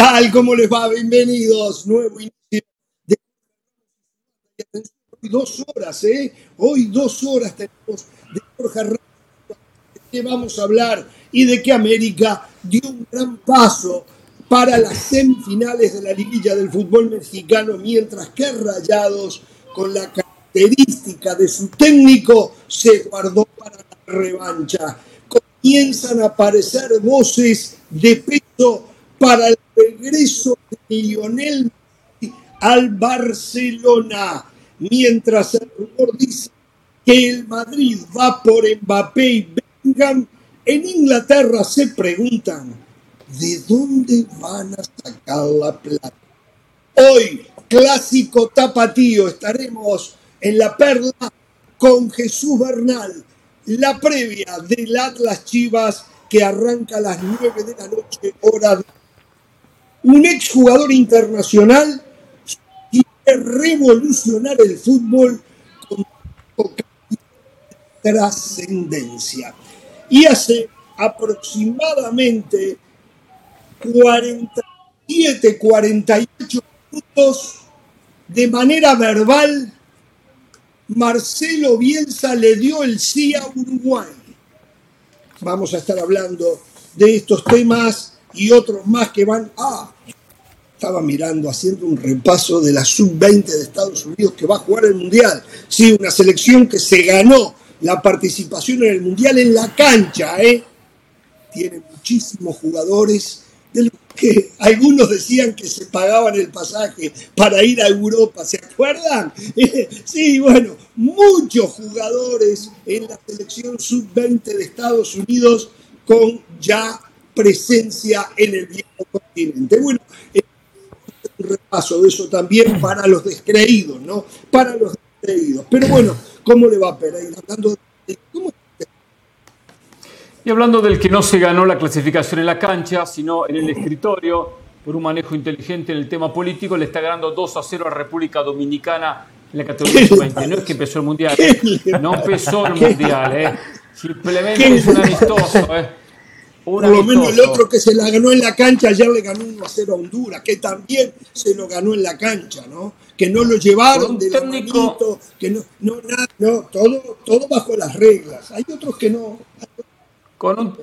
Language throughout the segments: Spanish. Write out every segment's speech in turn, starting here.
tal? ¿Cómo les va? Bienvenidos. Nuevo inicio de dos horas, ¿eh? Hoy dos horas tenemos de Jorge Ramos, de qué vamos a hablar y de que América dio un gran paso para las semifinales de la liguilla del fútbol mexicano, mientras que Rayados, con la característica de su técnico, se guardó para la revancha. Comienzan a aparecer voces de peso para el regreso de Lionel al Barcelona, mientras el rumor dice que el Madrid va por Mbappé y Bellingham, en Inglaterra se preguntan, ¿de dónde van a sacar la plata? Hoy, clásico tapatío, estaremos en la perla con Jesús Bernal, la previa del Atlas Chivas que arranca a las 9 de la noche, hora de un exjugador internacional quiere revolucionar el fútbol con trascendencia. Y hace aproximadamente 47, 48 minutos, de manera verbal, Marcelo Bielsa le dio el sí a Uruguay. Vamos a estar hablando de estos temas y otros más que van. Ah, estaba mirando, haciendo un repaso de la sub-20 de Estados Unidos que va a jugar el Mundial. Sí, una selección que se ganó la participación en el Mundial en la cancha, ¿eh? Tiene muchísimos jugadores de los que algunos decían que se pagaban el pasaje para ir a Europa, ¿se acuerdan? Sí, bueno, muchos jugadores en la selección sub-20 de Estados Unidos con ya presencia en el viejo continente. Bueno, eh, un repaso de eso también para los descreídos, ¿no? Para los descreídos. Pero bueno, ¿cómo le va Pereira? Hablando de, ¿cómo y hablando del que no se ganó la clasificación en la cancha, sino en el escritorio, por un manejo inteligente en el tema político, le está ganando 2 a 0 a República Dominicana en la categoría sub-20. No es que empezó el Mundial, ¿eh? no empezó el Mundial, ¿eh? simplemente es un amistoso. ¿eh? Por lo menos el otro que se la ganó en la cancha, ayer le ganó 1 a 0 a Honduras, que también se lo ganó en la cancha, ¿no? Que no lo llevaron de técnico... la manito, que no, no, nada, no, todo, todo bajo las reglas. Hay otros que no. Con un,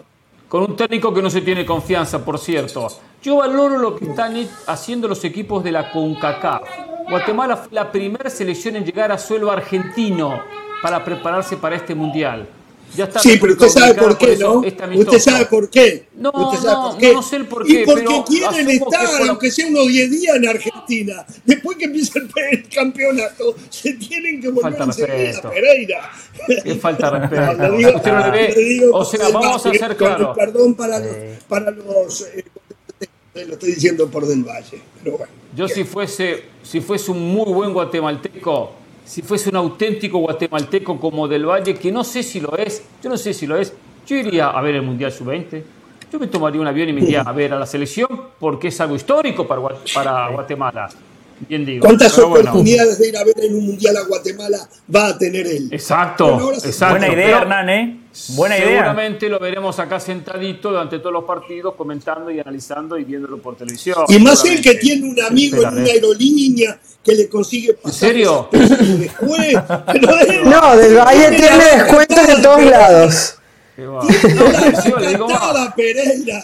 con un técnico que no se tiene confianza, por cierto. Yo valoro lo que están haciendo los equipos de la CONCACAF. Guatemala fue la primera selección en llegar a suelo argentino para prepararse para este mundial. Ya está sí, pero usted sabe por qué, ¿no? Usted sabe por qué. No, usted sabe no, por qué. no sé el por qué. Y porque quieren estar, aunque sea unos 10 días en Argentina. Después que empieza el, campeonato, se tienen que volver falta a Pereira. Qué falta de respeto. digo, usted no le ve. Digo, o sea, vamos a ser claros. Perdón para los, para los eh, lo estoy diciendo por Del Valle. Pero bueno. Yo si fuese, si fuese un muy buen guatemalteco si fuese un auténtico guatemalteco como Del Valle, que no sé si lo es, yo no sé si lo es, yo iría a ver el Mundial Sub-20. Yo me tomaría un avión y me iría a ver a la selección porque es algo histórico para, para Guatemala. Bien digo. ¿Cuántas oportunidades de ir a ver en un mundial a Guatemala va a tener él? Exacto. exacto. Buena idea, Hernán, ¿eh? Buena idea. Seguramente lo veremos acá sentadito durante todos los partidos, comentando y analizando y viéndolo por televisión. Y más él que tiene un amigo en una aerolínea que le consigue pasar. ¿En serio? no, del Valle tiene descuentos en todos lados. No, le digo más. Pereira,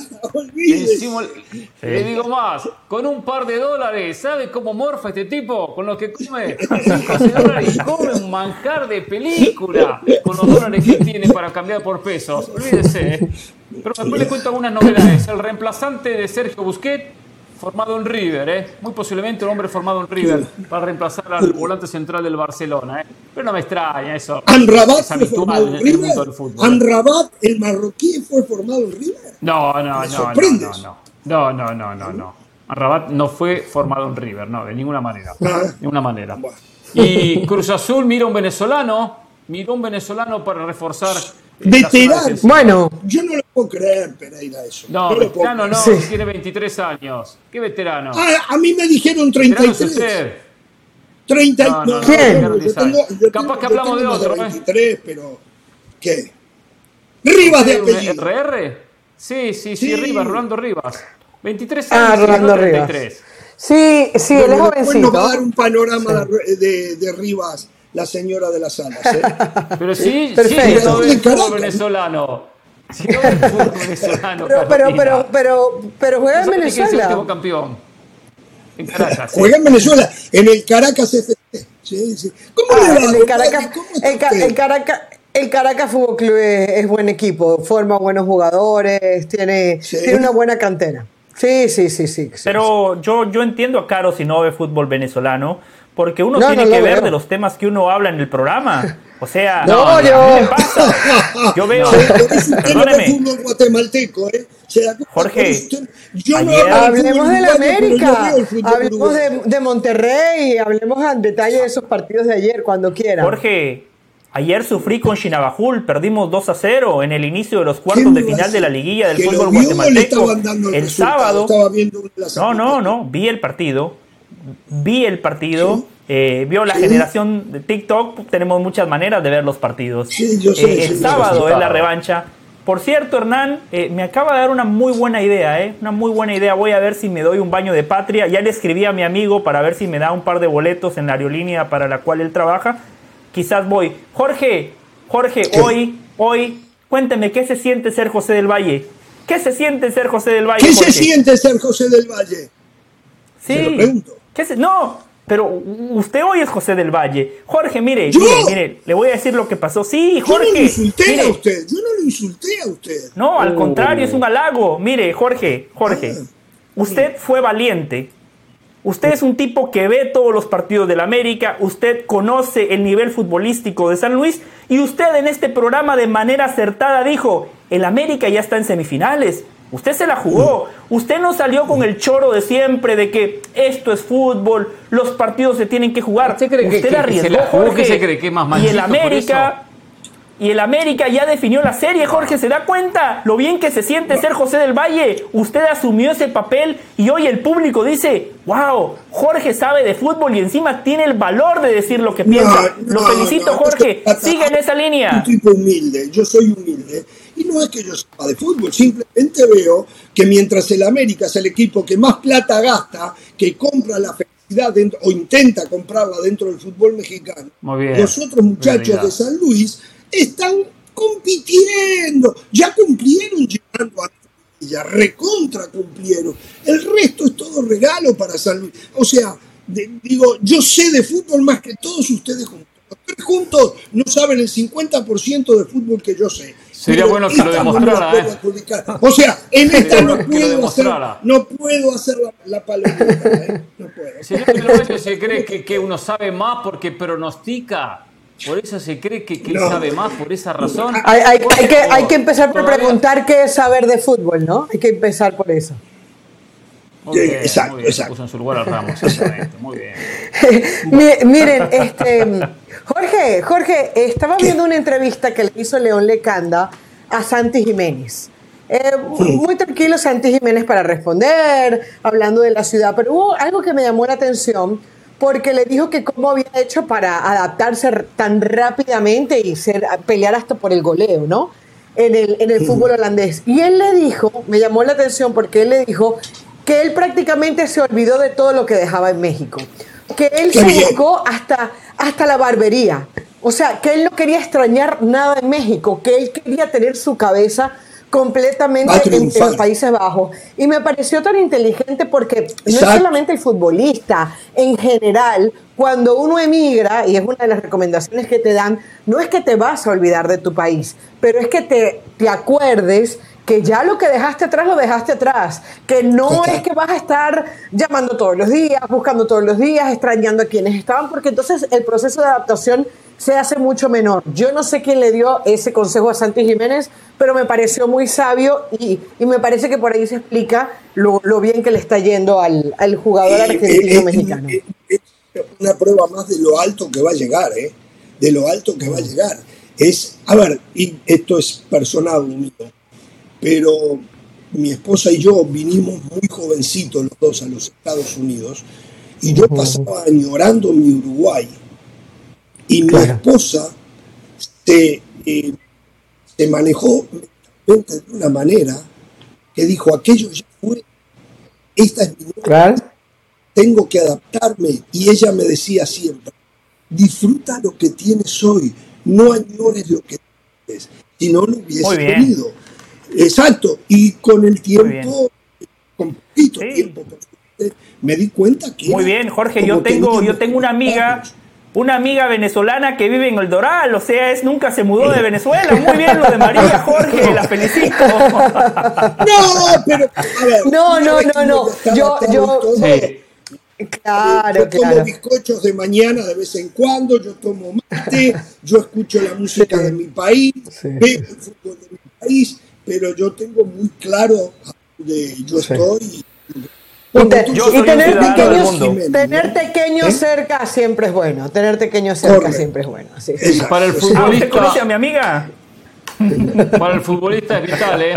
Le digo más, con un par de dólares, ¿sabe cómo morfa este tipo? Con lo que come 5 dólares y come un manjar de película con los dólares que tiene para cambiar por pesos. Olvídese. ¿eh? Pero después le cuento algunas novedades. El reemplazante de Sergio Busquets formado en River, ¿eh? muy posiblemente un hombre formado en River para reemplazar al volante central del Barcelona. ¿eh? Pero no me extraña eso. Anrabat fue formado en, River. El Anrabat, el marroquí, fue formado en River. No, no, me no, no, no, no, no, no, no, no. Anrabat no fue formado en River, no, de ninguna manera. Ah. De ninguna manera. Y Cruz Azul mira un venezolano, miró un venezolano para reforzar Veterano. Bueno. Yo no lo puedo creer, Pereira, eso. No, no veterano no, sí. tiene 23 años. ¿Qué veterano? Ah, a mí me dijeron 33. Es usted. 30 no, no, ¿Qué? No, yo tengo, yo Capaz que hablamos de otro, 23, ¿eh? pero ¿qué? Rivas de apellido. ¿RR? Sí, sí, sí, sí, Rivas, Rolando Rivas. 23 Ah, años y Rolando Rivas. 33. Sí, sí, Bueno, después nos va a dar jovencito. un panorama de, de- de Rivas, la señora de las alas. ¿eh? Pero sí, sí, Perfecto. no Caracas. fútbol venezolano. Si no del fútbol venezolano. Pero, pero, pero, pero, pero juega en ¿Sabes quién es el Venezuela. campeón? En Caracas. sí. Juega en Venezuela, en el Caracas FC. Sí, sí. ¿Cómo Ah, le va? el, está el, Ca- el Caracas, el Caracas Fútbol Club es, es buen equipo, forma buenos jugadores, tiene, Sí. tiene una buena cantera. Sí, sí, sí, sí. sí. Pero yo, yo entiendo a Caro si no ve fútbol venezolano, porque uno No, tiene no que ver veo. de los temas que uno habla en el programa. O sea, No, a mí yo- me pasa. Yo veo, perdóneme, fútbol guatemalteco, ¿eh? Jorge, yo no ayer- Hablemos de la yo América, hablemos de, Monterrey, hablemos en detalle de esos partidos de ayer, cuando quieran. Jorge, ayer sufrí con Chinabajul, perdimos 2 a 0 en el inicio de los cuartos ¿Quién de final de la liguilla del fútbol guatemalteco. el El sábado, No, no, no, vi el partido. Vi el partido. Sí. eh, vio la Sí. generación de TikTok. Tenemos muchas maneras de ver los partidos. Sí, yo sé, Eh, el sábado es la revancha. Por cierto, Hernán, eh, me acaba de dar una muy buena idea, ¿eh? Una muy buena idea. Voy a ver si me doy un baño de patria. Ya le escribí a mi amigo para ver si me da un par de boletos en la aerolínea para la cual él trabaja. Quizás voy. Jorge, Jorge, ¿Qué? hoy, hoy, cuénteme, ¿qué se siente ser José del Valle? ¿Qué se siente ser José del Valle? ¿Qué se siente ser José del Valle? Sí. Se lo pregunto. ¿Qué se- No, pero usted hoy es José del Valle. Jorge, mire, ¿Yo? mire, mire, le voy a decir lo que pasó. Sí, Yo no Jorge. lo insulté mire, a usted, yo no lo insulté a usted. No, al contrario, es un halago. Mire, Jorge, Jorge, Ah. usted fue valiente. Usted es un tipo que ve todos los partidos del América, usted conoce el nivel futbolístico de San Luis y usted en este programa de manera acertada dijo, el América ya está en semifinales. Usted se la jugó. Usted no salió con el choro de siempre de que esto es fútbol, los partidos se tienen que jugar. ¿Usted cree que- usted que- que arriesgó, se la jugó? Jorge. ¿Qué se cree? ¿Que es más Y el América y el América ya definió la serie, Jorge, ¿se da cuenta lo bien que se siente ser José del Valle? Usted asumió ese papel y hoy el público dice, wow, Jorge sabe de fútbol y encima tiene el valor de decir lo que piensa. No, lo felicito, no, Jorge, sigue en esa un línea. tipo humilde, yo soy humilde. Y no es que yo sepa de fútbol, simplemente veo que mientras el América es el equipo que más plata gasta, que compra la felicidad dentro, o intenta comprarla dentro del fútbol mexicano, bien. los otros muchachos de San Luis están compitiendo, ya cumplieron llegando a ya recontra cumplieron. El resto es todo regalo para San Luis. O sea, de- digo, yo sé de fútbol más que todos ustedes juntos. Tres juntos no saben el 50% de fútbol que yo sé. Sería bueno que lo demostrara, ¿eh? O sea, en esta no puedo, hacer, no puedo hacer la, la palomita, ¿eh? No puedo. Señor Valle se cree que, que uno sabe más porque pronostica. Por eso se cree que, que él sabe más, por esa razón. Hay, hay- hay que, hay que Por- empezar por todavía- preguntar qué es saber de fútbol, ¿no? Hay que empezar por eso. Muy bien, Exacto, muy bien. exacto. Puso en su lugar al Ramos, exactamente. Muy bien. Mi- Miren, este, Jorge, Jorge, estaba viendo una entrevista que le hizo León Lecanda a Santi Jiménez. Eh, muy tranquilo Santi Jiménez para responder, hablando de la ciudad, pero hubo algo que me llamó la atención porque le dijo que cómo había hecho para adaptarse tan rápidamente y ser, pelear hasta por el goleo, ¿no? En el, en el fútbol holandés. Y él le dijo, me llamó la atención porque él le dijo que él prácticamente se olvidó de todo lo que dejaba en México. Que él se buscó hasta, hasta la barbería. O sea, que él no quería extrañar nada en México, que él quería tener su cabeza completamente en, los Países Bajos. Y me pareció tan inteligente porque no es solamente el futbolista, en general, cuando uno emigra, y es una de las recomendaciones que te dan, no es que te vas a olvidar de tu país, pero es que te, te acuerdes que ya lo que dejaste atrás lo dejaste atrás, que no es que vas a estar llamando todos los días, buscando todos los días, extrañando a quienes estaban, porque entonces el proceso de adaptación se hace mucho menor. Yo no sé quién le dio ese consejo a Santi Jiménez, pero me pareció muy sabio y, y me parece que por ahí se explica lo, lo bien que le está yendo al, al jugador Eh, argentino eh, mexicano. eh, Es una prueba más de lo alto que va a llegar, ¿eh? De lo alto que va a llegar. Es, a ver, y esto es personal mío, pero mi esposa y yo vinimos muy jovencitos los dos a los Estados Unidos y yo pasaba añorando mi Uruguay y mi Claro. esposa se, eh, se manejó de una manera que dijo aquello ya fue esta es mi nueva Claro. tengo que adaptarme. Y ella me decía siempre, disfruta lo que tienes hoy, no añores lo que tienes, si no lo hubiese Muy bien. tenido. Exacto, y con el tiempo, con poquito Sí. tiempo, me di cuenta que... Muy bien, Jorge, yo tengo, yo tengo una amiga, años. Una amiga venezolana que vive en el Doral, o sea, es nunca se mudó de Venezuela. Muy bien lo de María, Jorge, la felicito. No, pero... a ver, No, no, no, no. Yo- yo- Sí. Claro, yo tomo claro. bizcochos de mañana de vez en cuando, yo tomo mate, yo escucho la música Sí. de mi país, Sí. veo el fútbol de mi país, pero yo tengo muy claro a dónde yo Sí. estoy. Y, te- tener pequeños, tener pequeños ¿Eh? cerca siempre es bueno. Tener pequeños cerca siempre es bueno. Sí. Exacto. Para el Ah, ¿usted futbolista, conoce a mi amiga? para el futbolista es vital, ¿eh?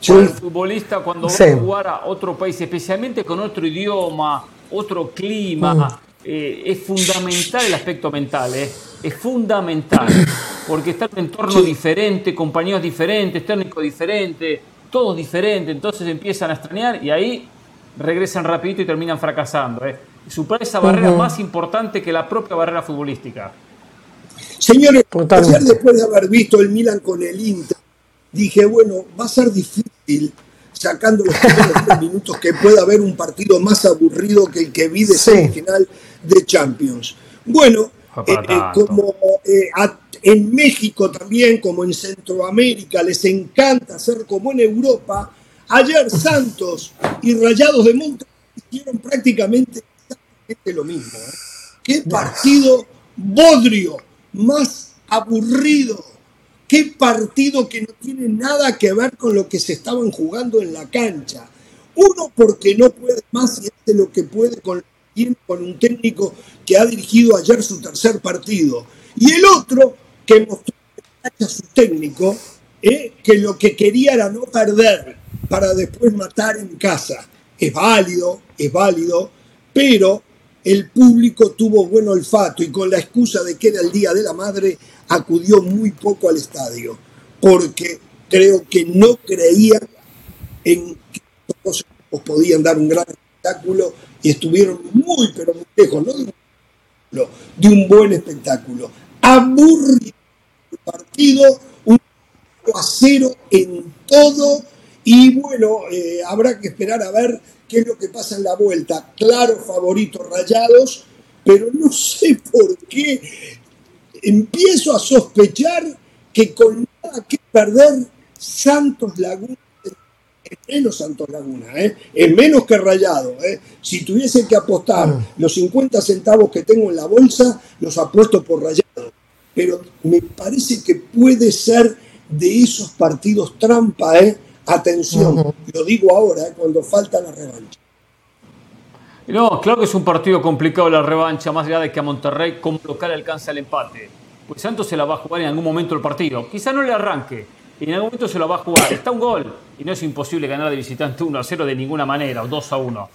Sí. Para el futbolista cuando Sí. va a jugar a otro país, especialmente con otro idioma, otro clima, Mm. eh, es fundamental el aspecto mental, ¿eh? Es fundamental, porque está en un entorno Sí. diferente, compañeros diferentes, técnicos diferentes, todos diferentes, entonces empiezan a extrañar y ahí regresan rapidito y terminan fracasando, ¿eh? Superar esa barrera más importante que la propia barrera futbolística. Señores, ayer después de haber visto el Milan con el Inter, dije, bueno, va a ser difícil, sacando los primeros tres minutos, que pueda haber un partido más aburrido que el que vi de Sí. semifinal de Champions. Bueno, eh, eh, como eh, a- en México también, como en Centroamérica, les encanta hacer como en Europa, ayer Santos y Rayados de Monterrey hicieron prácticamente exactamente lo mismo. ¿eh? Qué partido bodrio, más aburrido. Qué partido que no tiene nada que ver con lo que se estaban jugando en la cancha. Uno porque no puede más y hace lo que puede con, con un técnico que ha dirigido ayer su tercer partido. Y el otro que mostró a su técnico eh, que lo que quería era no perder para después matar en casa. Es válido, es válido, pero el público tuvo buen olfato y con la excusa de que era el Día de la Madre acudió muy poco al estadio, porque creo que no creía en que todos os podían dar un gran espectáculo y estuvieron muy, pero muy lejos, no de un, de un buen espectáculo. Aburrido el partido, un 0 a 0 en todo y bueno, eh, habrá que esperar a ver qué es lo que pasa en la vuelta. Claro, favoritos rayados, pero no sé por qué empiezo a sospechar que con nada que perder Santos Laguna es menos Santos Laguna, ¿eh? es menos que Rayado. ¿eh? Si tuviese que apostar los 50 centavos que tengo en la bolsa, los apuesto por Rayado. Pero me parece que puede ser de esos partidos trampa, ¿eh? Atención, lo digo ahora, cuando falta la revancha. No, claro que es un partido complicado la revancha, más allá de que a Monterrey como local alcanza el empate. Pues Santos se la va a jugar en algún momento el partido. Quizá no le arranque, y en algún momento se la va a jugar. Está un gol, y no es imposible ganar de visitante 1 a 0 de ninguna manera, o 2 a 1.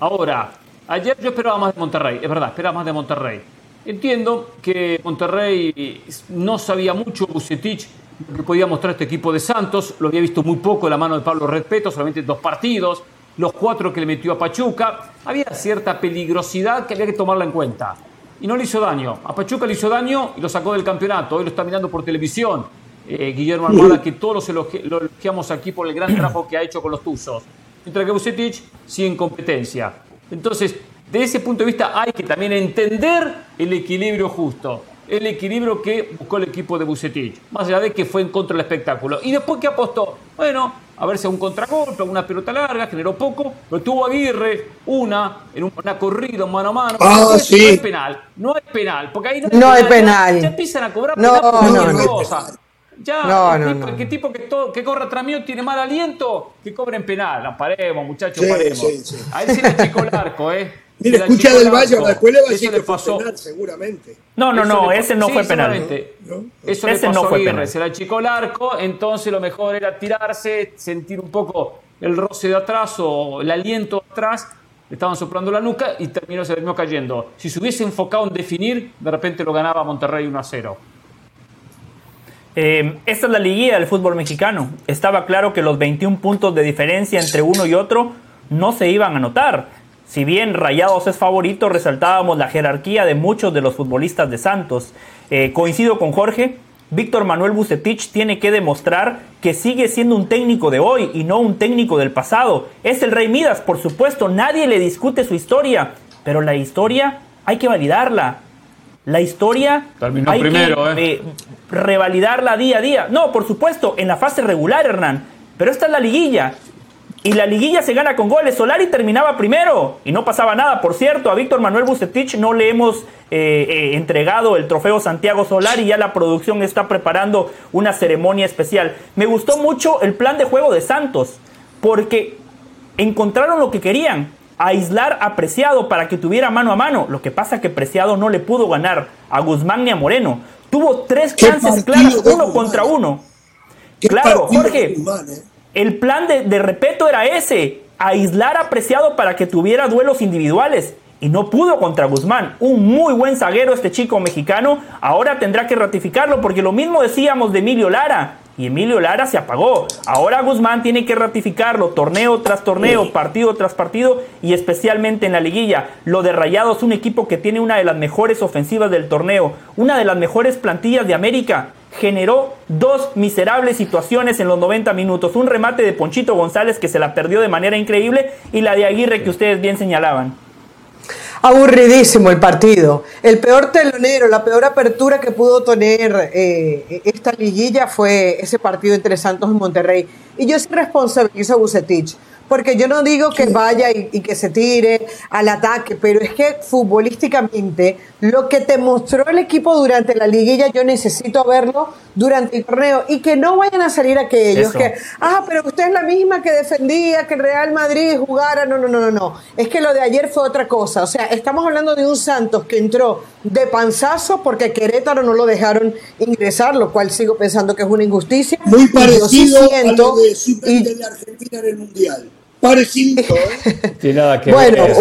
Ahora, ayer yo esperaba más de Monterrey, es verdad, esperaba más de Monterrey. Entiendo que Monterrey no sabía mucho, Bucetich, lo que podía mostrar este equipo de Santos, lo había visto muy poco en la mano de Pablo Respeto, solamente dos partidos, los cuatro que le metió a Pachuca, había cierta peligrosidad que había que tomarla en cuenta. Y no le hizo daño. A Pachuca le hizo daño y lo sacó del campeonato. Hoy lo está mirando por televisión. Eh, Guillermo Armada, que todos los elogi- lo elogiamos aquí por el gran trabajo que ha hecho con los Tuzos. Mientras que Bucetich sigue en competencia. Entonces, de ese punto de vista hay que también entender el equilibrio justo. El equilibrio que buscó el equipo de Bucetich. Más allá de que fue en contra del espectáculo. Y después que apostó, bueno, a ver si un contragolpe, una pelota larga, generó poco, pero tuvo Aguirre una, en un- una corrida, mano a mano. Ah, sí. No hay penal, no hay penal, porque ahí no hay No hay Ya- penal. Ya, empiezan a cobrar No, penal por no, no hay cosa. penal. Ya, No, el no, tipo, no. que tipo que, to- que corra atrás mío tiene mal aliento, que cobren penal. No, paremos, muchachos, Sí, paremos. sí, sí. A él se le achicó el arco, ¿eh? Mira, escucha del el Valle, arco. después le va a Eso decir le que fue pasó. penal, seguramente. No, no, Eso no, ese no fue penal. Eso Ese le pasó no fue a Aguirre, penal. se le achicó el arco, entonces lo mejor era tirarse, sentir un poco el roce de atrás o el aliento atrás, le estaban soplando la nuca y terminó, se terminó cayendo. Si se hubiese enfocado en definir, de repente lo ganaba Monterrey 1 a 0. Eh, esta es la liguilla del fútbol mexicano. Estaba claro que los 21 puntos de diferencia entre uno y otro no se iban a notar. Si bien Rayados es favorito, resaltábamos la jerarquía de muchos de los futbolistas de Santos. Eh, coincido con Jorge, Víctor Manuel Bucetich tiene que demostrar que sigue siendo un técnico de hoy y no un técnico del pasado. Es el Rey Midas, por supuesto, nadie le discute su historia, pero la historia hay que validarla. La historia hay primero, que eh, revalidarla día a día. No, por supuesto, en la fase regular, Hernán. Pero esta es la liguilla. Y la liguilla se gana con goles. Solari terminaba primero y no pasaba nada. Por cierto, a Víctor Manuel Bucetich no le hemos eh, eh, entregado el trofeo Santiago Solari. Ya la producción está preparando una ceremonia especial. Me gustó mucho el plan de juego de Santos porque encontraron lo que querían. Aislar a Preciado para que tuviera mano a mano. Lo que pasa que Preciado no le pudo ganar a Guzmán ni a Moreno. Tuvo tres chances claras, uno contra uno. Claro, Jorge. El plan de, de Repeto era ese, aislar a Preciado para que tuviera duelos individuales. Y no pudo contra Guzmán. Un muy buen zaguero este chico mexicano. Ahora tendrá que ratificarlo porque lo mismo decíamos de Emilio Lara. Y Emilio Lara se apagó. Ahora Guzmán tiene que ratificarlo torneo tras torneo, partido tras partido y especialmente en la liguilla. Lo de Rayados, un equipo que tiene una de las mejores ofensivas del torneo, una de las mejores plantillas de América generó dos miserables situaciones en los 90 minutos. Un remate de Ponchito González que se la perdió de manera increíble y la de Aguirre que ustedes bien señalaban. Aburridísimo el partido. El peor telonero, la peor apertura que pudo tener eh, esta liguilla fue ese partido entre Santos y Monterrey. Y yo soy responsabilizo a Bucetich porque yo no digo que vaya y, que se tire al ataque, pero es que futbolísticamente lo que te mostró el equipo durante la liguilla, yo necesito verlo durante el torneo y que no vayan a salir aquellos que, ah, pero usted es la misma que defendía que el Real Madrid jugara. No, no, no, no, no. Es que lo de ayer fue otra cosa. O sea, estamos hablando de un Santos que entró de panzazo porque Querétaro no lo dejaron ingresar, lo cual sigo pensando que es una injusticia. Muy parecido a lo de de Argentina en el Mundial. Parecido, ¿eh? Tiene nada que bueno, ver.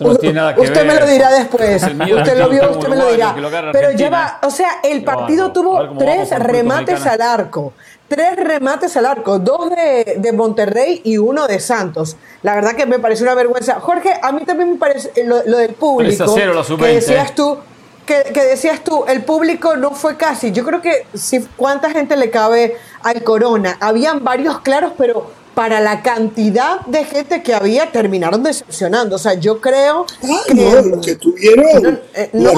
no tiene nada que usted me lo dirá después. Usted lo vio, usted me lo dirá. Pero lleva, o sea, el partido tuvo tres remates al arco. Tres remates al arco, dos de, de, Monterrey y uno de Santos. La verdad que me pareció una vergüenza. Jorge, a mí también me parece lo, lo del público. que decías tú, que, que, decías tú, el público no fue casi. Yo creo que si cuánta gente le cabe al Corona. Habían varios claros, pero para la cantidad de gente que había, terminaron decepcionando. O sea, yo creo que. No, los que tuvieron. Eh, no,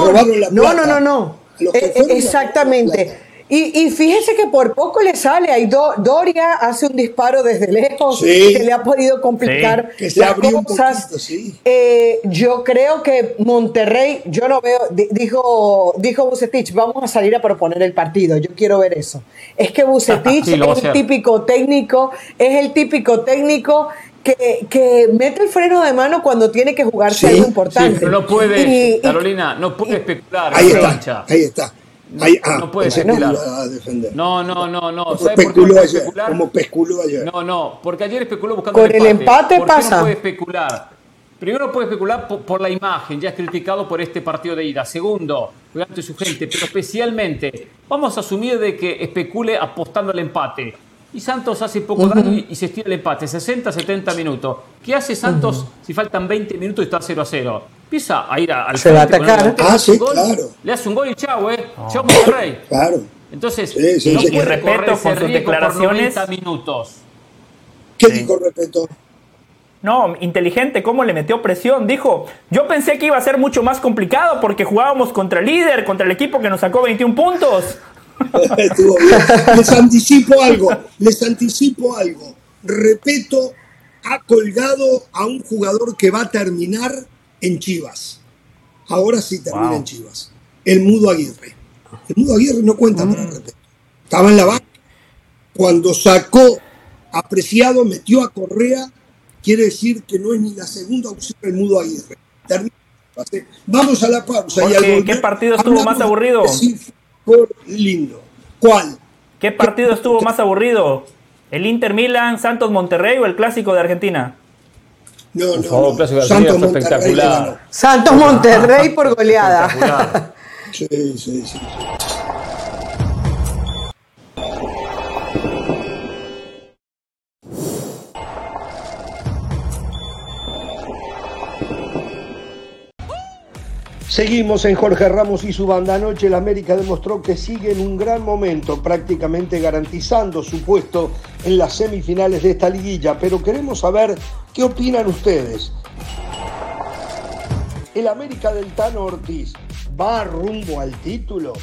no, no, no, no, eh, exactamente. Y, fíjese que por poco le sale. Ahí Doria hace un disparo desde lejos que le ha podido complicar las cosas. Eh, yo creo que Monterrey, yo no veo, dijo, dijo Bucetich, vamos a salir a proponer el partido. Yo quiero ver eso. Es que Bucetich es el típico técnico, es el típico técnico que, mete el freno de mano cuando tiene que jugarse algo importante. pero no puede, Carolina, no puede especular. Ahí está, ahí está. Ah, no puede especular. No, no, no, no. ¿Sabe por qué ayer? especular? Como especuló ayer. No, no, porque ayer especuló buscando Con el empate, ¿Por pasa. no puede especular? Primero puede especular por, la imagen, ya es criticado por este partido de ida. Segundo, ante su gente, pero especialmente vamos a asumir de que especule apostando al empate. Y Santos hace poco daño y se estira el empate, 60, 70 minutos. ¿Qué hace Santos si faltan 20 minutos y está 0 a 0? Empieza a ir al Se va a atacar. Ah, sí, claro. Le hace un gol y chau, ¿eh? Chau, Monterrey. Claro. Entonces, sí, sí, no sí, puede respeto con sus declaraciones. 90 minutos. ¿Qué dijo respeto? No, inteligente, ¿cómo le metió presión? Dijo, yo pensé que iba a ser mucho más complicado porque jugábamos contra el líder, contra el equipo que nos sacó 21 puntos. les anticipo algo, les anticipo algo. Repeto, ha colgado a un jugador que va a terminar en Chivas. Ahora sí termina en Chivas. El Mudo Aguirre. El Mudo Aguirre no cuenta para mm. Estaba en la banca. Cuando sacó apreciado, metió a Correa, quiere decir que no es ni la segunda opción el Mudo Aguirre. Vamos a la pausa. ¿Qué partido estuvo más aburrido? por lindo. ¿Cuál? ¿Qué partido estuvo más aburrido? ¿El Inter Milan, Santos Monterrey o el clásico de Argentina? No, no, clásico de Santos Monterrey espectacular. Santos Monterrey por goleada. sí, sí, sí. Seguimos en Jorge Ramos y su banda. Anoche el América demostró que sigue en un gran momento, prácticamente garantizando su puesto en las semifinales de esta liguilla. Pero queremos saber qué opinan ustedes. ¿El América del Tano Ortiz va rumbo al título?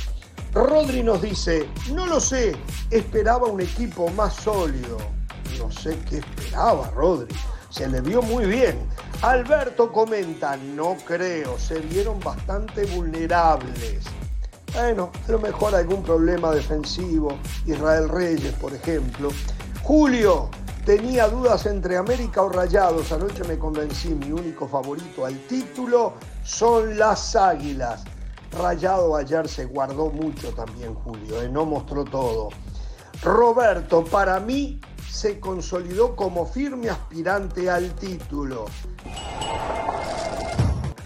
Rodri nos dice, no lo sé, esperaba un equipo más sólido. No sé qué esperaba Rodri, se le vio muy bien. Alberto comenta, no creo, se vieron bastante vulnerables. Bueno, a lo mejor algún problema defensivo, Israel Reyes, por ejemplo. Julio, tenía dudas entre América o Rayados. Anoche me convencí, mi único favorito al título son las Águilas. Rayado ayer se guardó mucho también, Julio, ¿eh? no mostró todo. Roberto, para mí se consolidó como firme aspirante al título.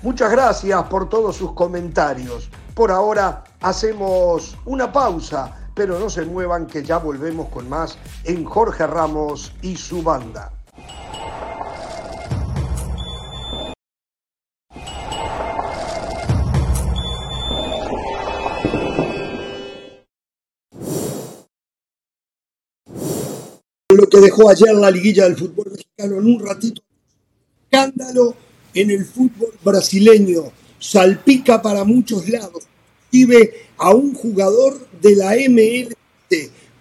Muchas gracias por todos sus comentarios. Por ahora hacemos una pausa, pero no se muevan que ya volvemos con más en Jorge Ramos y su banda. Lo que dejó ayer la liguilla del fútbol mexicano en un ratito. Escándalo en el fútbol brasileño. Salpica para muchos lados. Vive a un jugador de la MLS.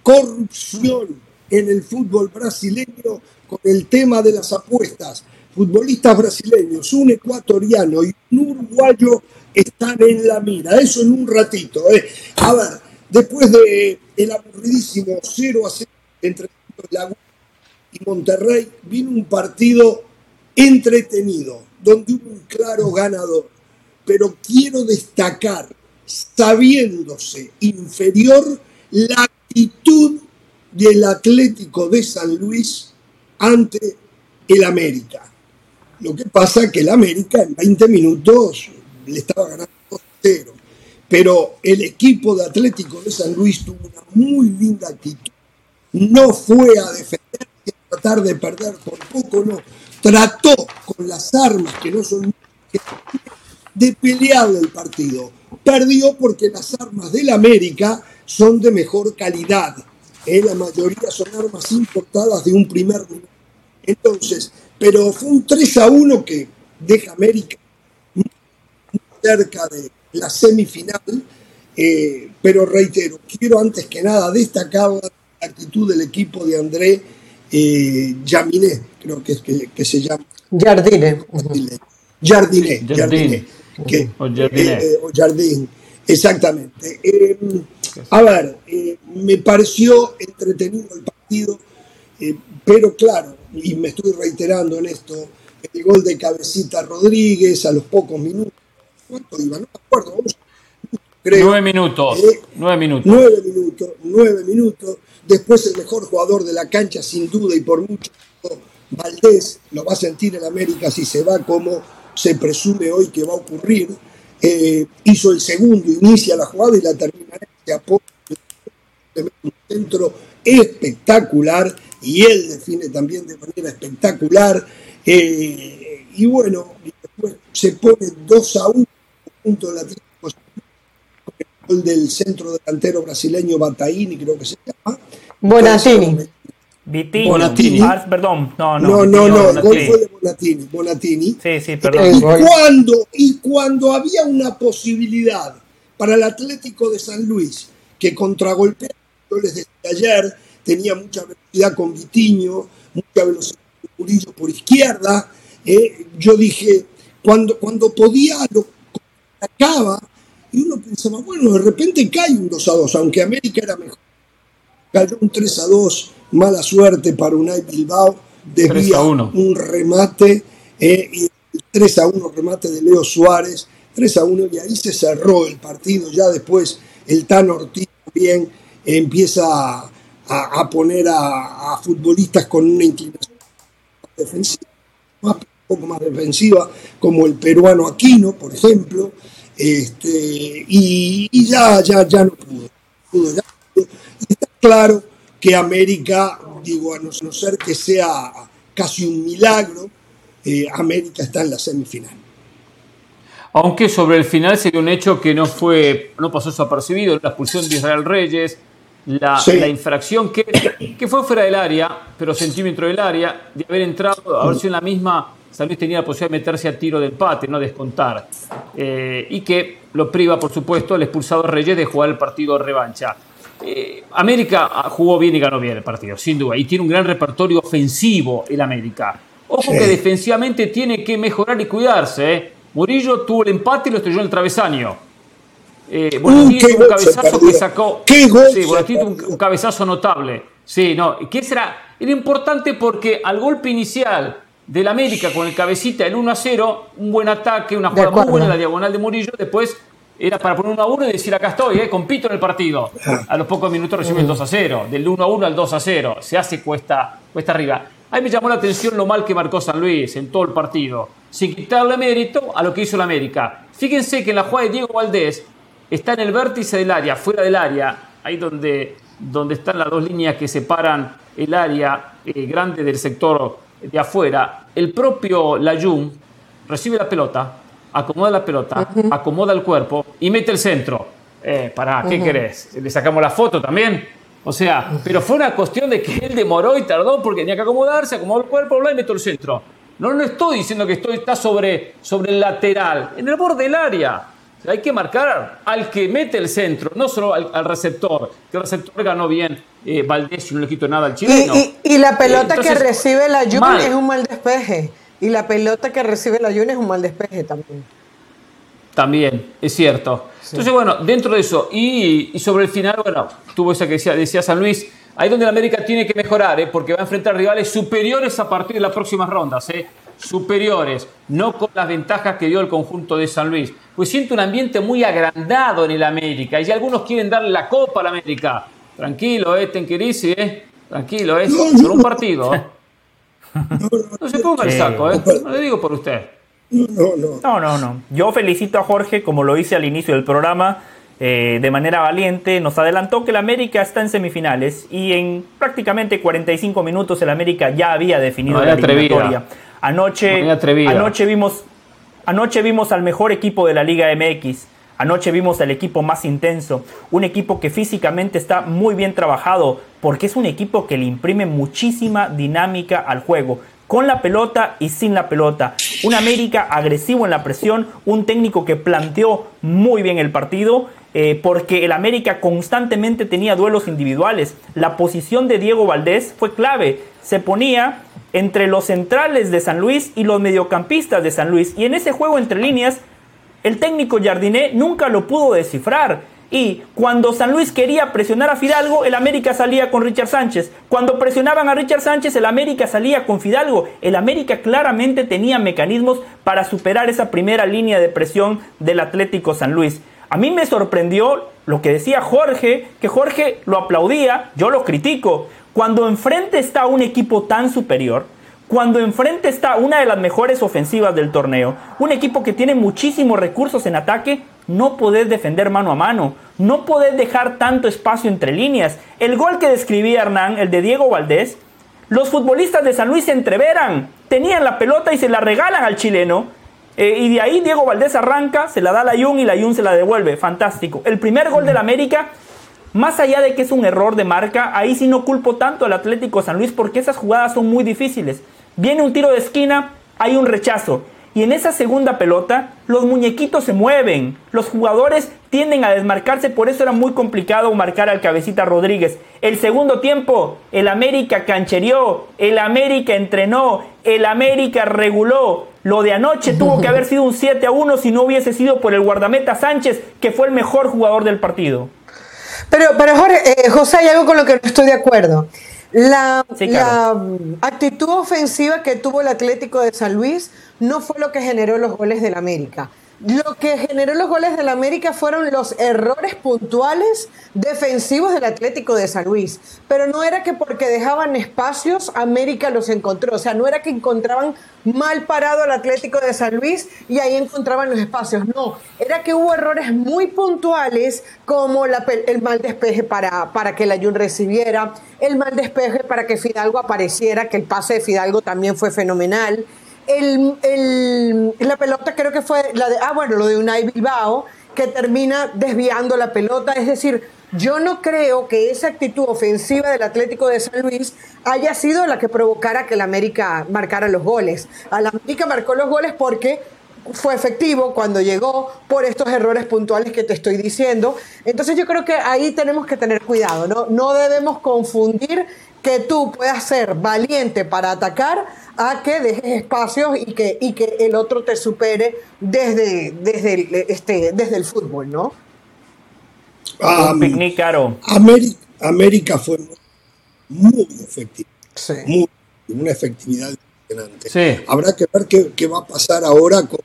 Corrupción en el fútbol brasileño con el tema de las apuestas. Futbolistas brasileños, un ecuatoriano y un uruguayo están en la mira. Eso en un ratito. ¿eh? A ver, después de aburridísimo 0 a 0 entre Y Monterrey, vino un partido entretenido, donde hubo un claro ganador. Pero quiero destacar, sabiéndose inferior, la actitud del Atlético de San Luis ante el América. Lo que pasa es que el América en 20 minutos le estaba ganando 2-0. Pero el equipo de Atlético de San Luis tuvo una muy linda actitud no fue a defender y a tratar de perder por poco, no. Trató con las armas que no son de pelear el partido. Perdió porque las armas del América son de mejor calidad. ¿eh? La mayoría son armas importadas de un primer nivel. Entonces, pero fue un 3 a 1 que deja América cerca de la semifinal. Eh, pero reitero, quiero antes que nada destacar actitud del equipo de André eh, creo que es que, se llama. Jardine. Jardine. Jardine. o Jardine. Eh, o Jardín, exactamente. Eh, a ver, eh, me pareció entretenido el partido, pero claro, y me estoy reiterando en esto, el gol de Cabecita Rodríguez a los pocos minutos. ¿Cuánto iba? No me acuerdo. nueve minutos. nueve minutos. Nueve minutos. Nueve minutos. Después el mejor jugador de la cancha, sin duda y por mucho, Valdés, lo va a sentir en América si se va como se presume hoy que va a ocurrir. Eh, hizo el segundo, inicia la jugada y la termina. Un centro espectacular y él define también de manera espectacular. Eh, y bueno, después se pone 2 a 1 punto de la el del centro delantero brasileño Bataini, creo que se. Bonatini. Vitini. Bonatini. Ah, perdón, no, no. No, no, el gol fue de Bonatini. Bonatini. Sí, sí, perdón. Y cuando, y cuando había una posibilidad para el Atlético de San Luis que contragolpea, yo les decía ayer, tenía mucha velocidad con Vitiño, mucha velocidad con Murillo por izquierda. Eh, yo dije, cuando, cuando podía, lo acaba y uno pensaba, bueno, de repente cae un 2 a 2, aunque América era mejor. Cayó un 3 a 2, mala suerte para Unai Bilbao, desvía un remate, eh, y 3 a 1 remate de Leo Suárez, 3 a 1 y ahí se cerró el partido. Ya después el Tan Ortiz también empieza a, poner a, futbolistas con una inclinación defensiva, un poco más defensiva, como el peruano Aquino, por ejemplo. Este, y, ya, ya, ya no pudo. Y claro que América, digo, a no ser que sea casi un milagro, eh, América está en la semifinal. Aunque sobre el final se dio un hecho que no fue, no pasó desapercibido, la expulsión de Israel Reyes, la, Sí. la infracción que, que fue fuera del área, pero centímetro del área, de haber entrado, haber sido en la misma, San Luis tenía la posibilidad de meterse a tiro de empate, no descontar. Eh, y que lo priva, por supuesto, el expulsado Reyes de jugar el partido de revancha. Eh, América ah, jugó bien y ganó bien el partido, sin duda, y tiene un gran repertorio ofensivo el América. Ojo que defensivamente tiene que mejorar y cuidarse. ¿eh? Murillo tuvo el empate y lo estrelló en el travesaño. Eh, Uh, qué tuvo un cabezazo que sacó. Qué gol Sí, tuvo un, un cabezazo notable. Sí, no. ¿Qué será? Era importante porque al golpe inicial del América con el cabecita, el 1 a 0, un buen ataque, una jugada muy buena en la diagonal de Murillo. Después era para poner 1 a 1 y decir acá estoy, eh, compito en el partido. A los pocos minutos recibe el 2 a 0. Del 1 a 1 al 2 a 0. Se hace cuesta, cuesta arriba. Ahí me llamó la atención lo mal que marcó San Luis en todo el partido. Sin quitarle mérito a lo que hizo el América. Fíjense que en la jugada de Diego Valdés está en el vértice del área, fuera del área, ahí donde, donde están las dos líneas que separan el área eh, grande del sector de afuera. El propio Layun recibe la pelota, acomoda la pelota, acomoda el cuerpo y mete el centro. Eh, pará, ¿qué querés? ¿Le sacamos la foto también? O sea, pero fue una cuestión de que él demoró y tardó porque tenía que acomodarse, acomodó el cuerpo bla, y metió el centro. No, no estoy diciendo que estoy, está sobre, sobre el lateral, en el borde del área. O sea, hay que marcar al que mete el centro, no solo al, al receptor. Que el receptor ganó bien eh, Valdés y no le quito nada al Y, chileno. y- y la pelota Eh, entonces, que recibe la Jun es un mal despeje. Y la pelota que recibe la Jun es un mal despeje también. También, es cierto. Entonces, bueno, dentro de eso, y, y sobre el final, bueno, tuvo esa que decía, decía San Luis, ahí donde la América tiene que mejorar, ¿eh? porque va a enfrentar rivales superiores a partir de las próximas rondas, ¿eh? superiores, no con las ventajas que dio el conjunto de San Luis. Pues siento un ambiente muy agrandado en el América, y algunos quieren darle la copa al América. Tranquilo, eh, Tenquerisi, eh. Tranquilo, eh. Solo un partido. ¿Eh? No se ponga el saco, eh. No le digo por usted. No, no. No, no, no. Yo felicito a Jorge, como lo hice al inicio del programa, eh, de manera valiente. Nos adelantó que el América está en semifinales y en prácticamente 45 minutos el América ya había definido No, la eliminatoria. Anoche, No, anoche vimos, anoche vimos al mejor equipo de la Liga MX. Anoche vimos al equipo más intenso, un equipo que físicamente está muy bien trabajado, porque es un equipo que le imprime muchísima dinámica al juego, con la pelota y sin la pelota. Un América agresivo en la presión, un técnico que planteó muy bien el partido, eh, porque el América constantemente tenía duelos individuales. La posición de Diego Valdés fue clave, se ponía entre los centrales de San Luis y los mediocampistas de San Luis, y en ese juego entre líneas el técnico Jardiné nunca lo pudo descifrar. Y cuando San Luis quería presionar a Fidalgo, el América salía con Richard Sánchez. Cuando presionaban a Richard Sánchez, el América salía con Fidalgo. El América claramente tenía mecanismos para superar esa primera línea de presión del Atlético San Luis. A mí me sorprendió lo que decía Jorge, que Jorge lo aplaudía, yo lo critico. Cuando enfrente está un equipo tan superior, cuando enfrente está una de las mejores ofensivas del torneo, un equipo que tiene muchísimos recursos en ataque, no podés defender mano a mano, no podés dejar tanto espacio entre líneas. El gol que describía Hernán, el de Diego Valdés, los futbolistas de San Luis se entreveran, tenían la pelota y se la regalan al chileno. eh, y de ahí Diego Valdés arranca, se la da a la Jun y la Jun se la devuelve. Fantástico. El primer gol del América más allá de que es un error de marca, ahí sí no culpo tanto al Atlético San Luis porque esas jugadas son muy difíciles. Viene un tiro de esquina, hay un rechazo. Y en esa segunda pelota, los muñequitos se mueven. Los jugadores tienden a desmarcarse, por eso era muy complicado marcar al cabecita Rodríguez. El segundo tiempo, el América canchereó, el América entrenó, el América reguló. Lo de anoche tuvo que haber sido un 7 a 1 si no hubiese sido por el guardameta Sánchez, que fue el mejor jugador del partido. Pero, pero Jorge, eh, José, hay algo con lo que no estoy de acuerdo. La, Sí, claro. la, actitud ofensiva que tuvo el Atlético de San Luis no fue lo que generó los goles del América. Lo que generó los goles del América fueron los errores puntuales defensivos del Atlético de San Luis. Pero no era que porque dejaban espacios, América los encontró. O sea, no era que encontraban mal parado al Atlético de San Luis y ahí encontraban los espacios. No, era que hubo errores muy puntuales como la el mal despeje para, para que la Jun recibiera, el mal despeje para que Fidalgo apareciera, que el pase de Fidalgo también fue fenomenal. El, el- la pelota creo que fue la de, ah, bueno, lo de Unai Bilbao, que termina desviando la pelota. Es decir, yo no creo que esa actitud ofensiva del Atlético de San Luis haya sido la que provocara que el América marcara los goles. Al América marcó los goles porque fue efectivo cuando llegó por estos errores puntuales que te estoy diciendo. Entonces yo creo que ahí tenemos que tener cuidado, ¿no? No debemos confundir que tú puedas ser valiente para atacar a que dejes espacios y que, y que el otro te supere desde, desde, el, este, desde el fútbol, ¿no? Un picnic caro. América, América fue muy efectiva, Sí. muy, una efectividad impresionante. Sí. Habrá que ver qué, qué va a pasar ahora con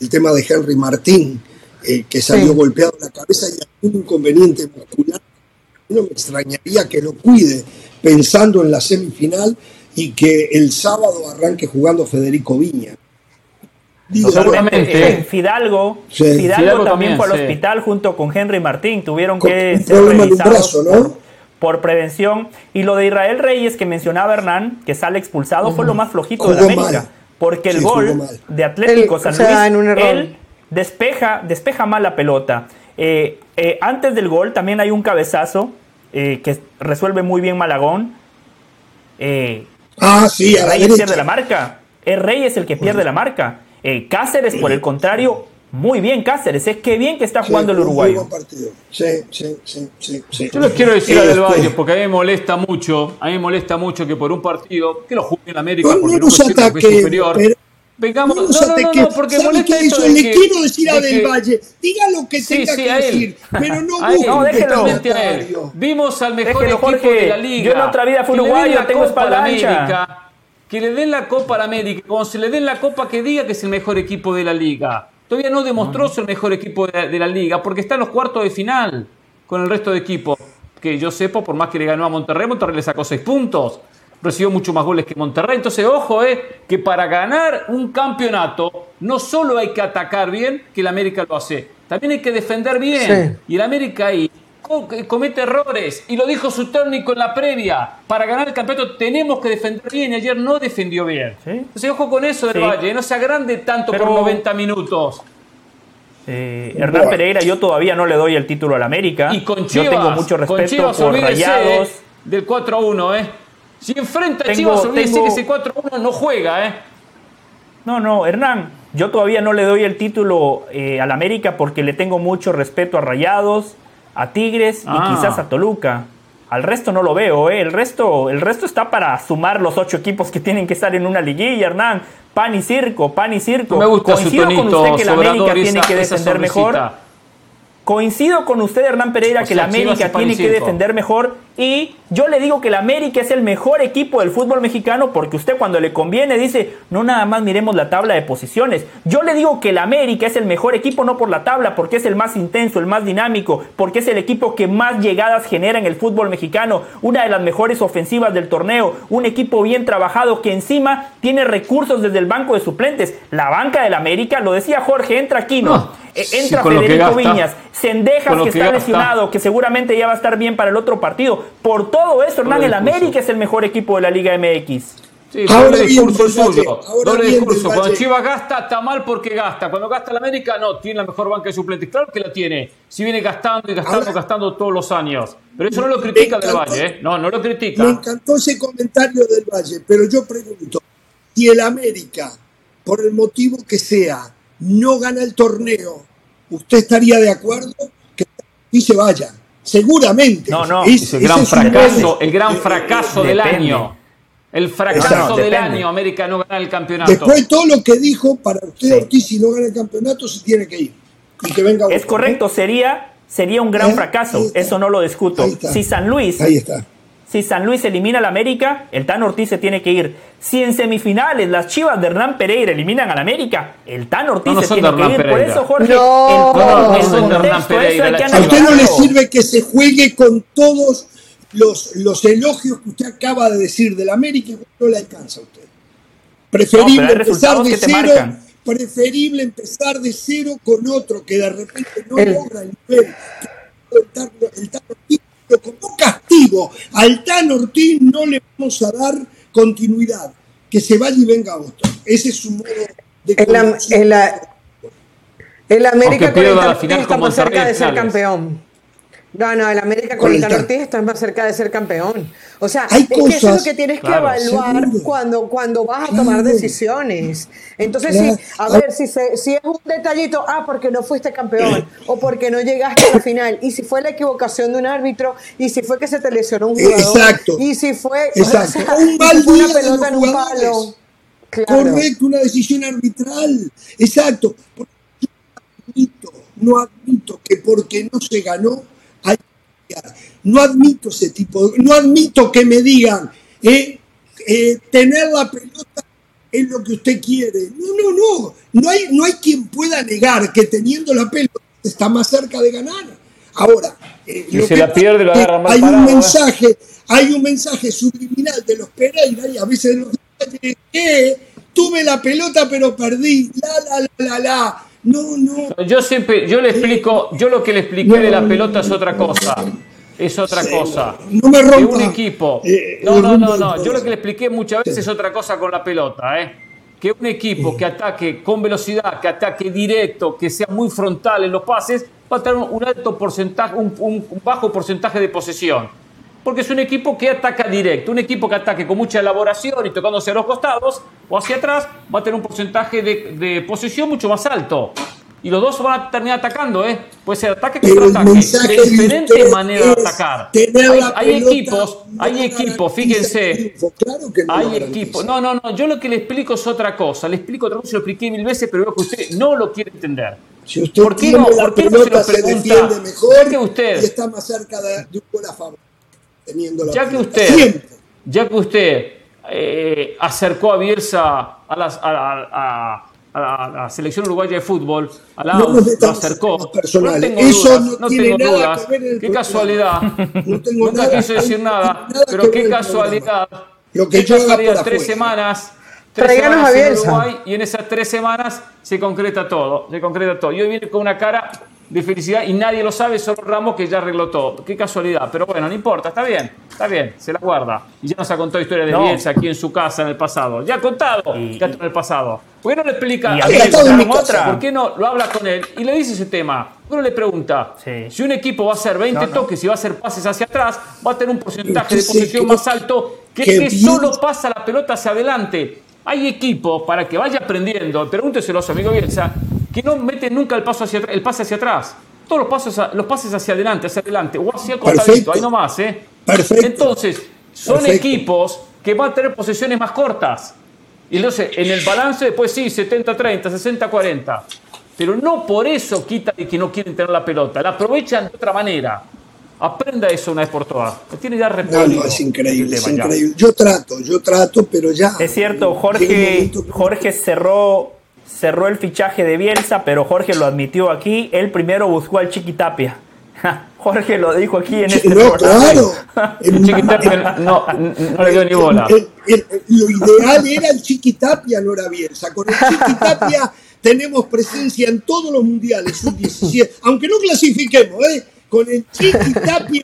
el tema de Henry Martín, eh, que salió Sí. golpeado en la cabeza y algún inconveniente muscular. No me extrañaría que lo cuide pensando en la semifinal y que el sábado arranque jugando Federico Viña. Digo, Seguramente. Eh, Fidalgo, Sí. Fidalgo, Fidalgo también también, fue al sí. hospital junto con Henry Martín. Tuvieron Con que un ser problema en un revisados brazo, ¿no? por, prevención. Y lo de Israel Reyes que mencionaba Hernán, que sale expulsado, fue lo más flojito de la América. mal. Porque el Sí, gol de Atlético El- San o sea, Luis, en un error. él despeja, despeja mal la pelota. Eh, eh, antes del gol también hay un cabezazo eh, que resuelve muy bien Malagón. Eh, Ah, sí, a la Reyes derecha. pierde la marca. Es Reyes el que pierde la marca. Eh, Cáceres, por el contrario, muy bien Cáceres. Es que bien que está Sí, jugando el uruguayo. Sí, sí, sí, sí, sí. Yo les quiero decir a Del Valle, porque a mí me molesta mucho, a mí me molesta mucho que por un partido, que lo juegue en América, No, porque no no, nos considero que es ataquemos, superior. pero- Vengamos, No no, no, no, ataque- no, porque ¿Sabe molesta Eso de le que- quiero decir a de Del que- Valle. Diga lo que Sí, tenga sí, que a él. decir, pero no A él. busque No, déjelo. comentario. Vimos al mejor Déjelo, equipo Jorge. de la liga. Yo en otra vida fui Que uruguayo, tengo espalda a. América, Que le den la Copa a la América. Cuando se le den la Copa, que diga que es el mejor equipo de la liga. Todavía no demostró ser el mejor equipo de la, de la liga, porque está en los cuartos de final con el resto de equipos. Que yo sepa, por más que le ganó a Monterrey, Monterrey le sacó seis puntos. Recibió mucho más goles que Monterrey. Entonces, ojo, eh, que para ganar un campeonato, no solo hay que atacar bien, que el América lo hace, también hay que defender bien. Sí. Y el América ahí co- comete errores. Y lo dijo su técnico en la previa. Para ganar el campeonato tenemos que defender bien. Y ayer no defendió bien. Sí. Entonces, ojo con eso del Sí. Valle. No se agrande tanto Pero- por 90 minutos. Eh, Hernán Bueno. Pereira, yo todavía no le doy el título al América. Y con Chivas. yo tengo mucho con respeto Chivas, por Rayados. Del 4-1, ¿eh? Si enfrenta a Chivas, olvídese tengo- que ese 4-1 no juega, ¿eh? No, no, Hernán, yo todavía no le doy el título eh, al América porque le tengo mucho respeto a Rayados, a Tigres Ah. y quizás a Toluca. Al resto no lo veo, ¿eh? El resto, el resto está para sumar los ocho equipos que tienen que estar en una liguilla, Hernán. Pan y circo, pan y circo. No me gusta su Coincido con usted que la América tiene que defender mejor. Coincido con usted, Hernán Pereira, O que sea, la América tiene que defender mejor. Y yo le digo que la América es el mejor equipo del fútbol mexicano porque usted cuando le conviene dice, no nada más miremos la tabla de posiciones. Yo le digo que la América es el mejor equipo no por la tabla, porque es el más intenso, el más dinámico, porque es el equipo que más llegadas genera en el fútbol mexicano, una de las mejores ofensivas del torneo, un equipo bien trabajado que encima tiene recursos desde el banco de suplentes. La banca del América, lo decía Jorge, entra Aquino. No. Sí, entra Federico. Viñas, Sendejas que, que está gasta. lesionado, que seguramente ya va a estar bien para el otro partido. Por todo eso, Hernán, el. América es el mejor equipo de la Liga MX. Sí, Ahora doble bien, discurso el suyo. Doble bien, discurso. Cuando. Chivas gasta, está mal porque gasta. Cuando gasta la América, no, tiene la mejor banca de suplentes. Claro que la tiene. Si viene gastando y gastando, Ahora- gastando todos los años. Pero eso no lo critica Del. Valle, ¿eh? No, no lo critica. Me encantó ese comentario del Valle, pero yo pregunto, si el América, por el motivo que sea, no gana el torneo, ¿usted estaría de acuerdo que y se vaya? Seguramente. No, no. Es- Es el gran fracaso, el gran fracaso eh, del depende. año. El fracaso Exacto. del Depende. año, América no gana el campeonato. Después de todo lo que dijo, para usted Sí. Ortiz, si no gana el campeonato, se tiene que ir. Y que venga Es otro, correcto, sería, sería un gran Eh, fracaso. Eso no lo discuto. Si San Luis. Ahí está. Si San Luis elimina al América, el Tan Ortiz se tiene que ir. Si en semifinales las Chivas de Hernán Pereira eliminan al América, el Tan Ortiz No, no se tiene que ir. Por eso, Jorge, No, el, no, no, el de contexto, eso Pereira, hay que la A usted no le sirve que se juegue con todos los, los elogios que usted acaba de decir del América no le alcanza a usted. Preferible empezar de cero, preferible empezar de cero con otro que de repente no El- logra el nivel. el el Tan Ortiz, pero como castigo al Tan Ortiz no le vamos a dar continuidad. Que se vaya y venga otro. ese es su modo de En la, conducir. en la- en la América con el la final está más cerca de ser campeón. No, no, el América Con el. Ortiz está más cerca de ser campeón. O sea, Hay es que eso es lo que tienes que evaluar seguro. cuando, cuando vas a tomar decisiones. Entonces, Claro. sí, a ver, si, se- si es un detallito, ah, porque no fuiste campeón, o porque no llegaste a la final, y si fue la equivocación de un árbitro, y si fue que se te lesionó un jugador, Exacto. y si fue, Exacto. o sea, Un y mal día una pelota en un palo. Claro. Correcto, una decisión arbitral. Exacto. Admito, no admito que porque no se ganó hay que. No admito ese tipo, de- no admito que me digan, eh, eh, tener la pelota es lo que usted quiere. No, no, no. No hay, no hay quien pueda negar que teniendo la pelota está más cerca de ganar. Ahora, eh, Si se la pierde, lo agarra hay un ¿eh? mensaje, hay un mensaje subliminal de los Pereira y a veces de los que tuve la pelota pero perdí. La la la la la. No, no. Yo siempre, yo le explico, yo lo que le expliqué de la pelota es otra cosa. Es otra cosa. No me Que rompa. un equipo. eh, No, el no, no, del no. Yo lo que le expliqué muchas veces es otra cosa con la pelota, ¿eh? Que un equipo que ataque con velocidad, que ataque directo, que sea muy frontal en los pases, va a tener un alto porcentaje, un bajo porcentaje de posesión. Porque es un equipo que ataca directo, un equipo que ataque con mucha elaboración y tocándose a los costados o hacia atrás, va a tener un porcentaje de, de posesión mucho más alto. Y los dos van a terminar atacando, ¿eh? Puede ser ataque contra ataque. De diferentes maneras de atacar. Hay, equipos, hay equipos, fíjense. triunfo. Claro que no lo Hay equipos. No, no, no. Yo lo que le explico es otra cosa. Le explico otra cosa, se lo expliqué mil veces, pero veo que usted no lo quiere entender. Si usted ¿Por qué no- por qué no se lo se, pregunta? defiende mejor Ya que usted- y está más cerca de, de un gol a favor. Teniendo la Ya que usted, ya que usted eh, acercó a Bielsa a, las- a- a- a- a la, selección uruguaya de fútbol, a la No AUF, nos lo acercó. No tengo Eso dudas, no tiene tengo nada dudas. que ver en el Qué casualidad. No tengo Nunca nada- quise decir nada, pero qué casualidad. Lo que qué yo casualidad, tres afuera. semanas. Tres semanas a en. Uruguay y en esas tres semanas se concreta todo, se concreta todo. Y hoy viene con una cara de felicidad y nadie lo sabe, solo Ramos que ya arregló todo. Qué casualidad, pero bueno, no importa, está bien, está bien, se la guarda. Y ya nos ha contado historia de No. Bielsa aquí en su casa en el pasado. Ya ha contado Y- ya en el pasado. ¿Por qué no le explica Y a Bielsa? otra. ¿Por qué no lo habla con él y le dice ese tema? Uno le pregunta, Sí. si un equipo va a hacer 20 No, no. toques y va a hacer pases hacia atrás, va a tener un porcentaje de posesión que- más alto que, que solo pasa la pelota hacia adelante. Hay equipos, para que vaya aprendiendo, pregúnteselo a su amigo Bielsa, que no meten nunca el, paso hacia, el pase hacia atrás. Todos los, pasos, los pases hacia adelante, hacia adelante, o hacia el costadito, ahí nomás, ¿eh? Perfecto. Entonces, son Perfecto. equipos que van a tener posesiones más cortas. Y entonces, en el balance, después sí, 70-30, 60-40. Pero no por eso quita de que no quieren tener la pelota. La aprovechan de otra manera. Aprenda eso una vez por todas. Me tiene ya No, no, es increíble, este es tema ya. increíble. Yo trato, yo trato, pero ya. Es cierto, Jorge, que- Jorge cerró, cerró el fichaje de Bielsa, pero Jorge lo admitió aquí. Él primero buscó al Chiquitapia. Jorge lo dijo aquí en este no, claro. El- Chiquitapia no, no le dio ni bola. el- el- lo ideal era el Chiquitapia, no era Bielsa. Con el Chiquitapia tenemos presencia en todos los mundiales, sub-17, aunque no clasifiquemos, ¿eh? Con el Chiquitapia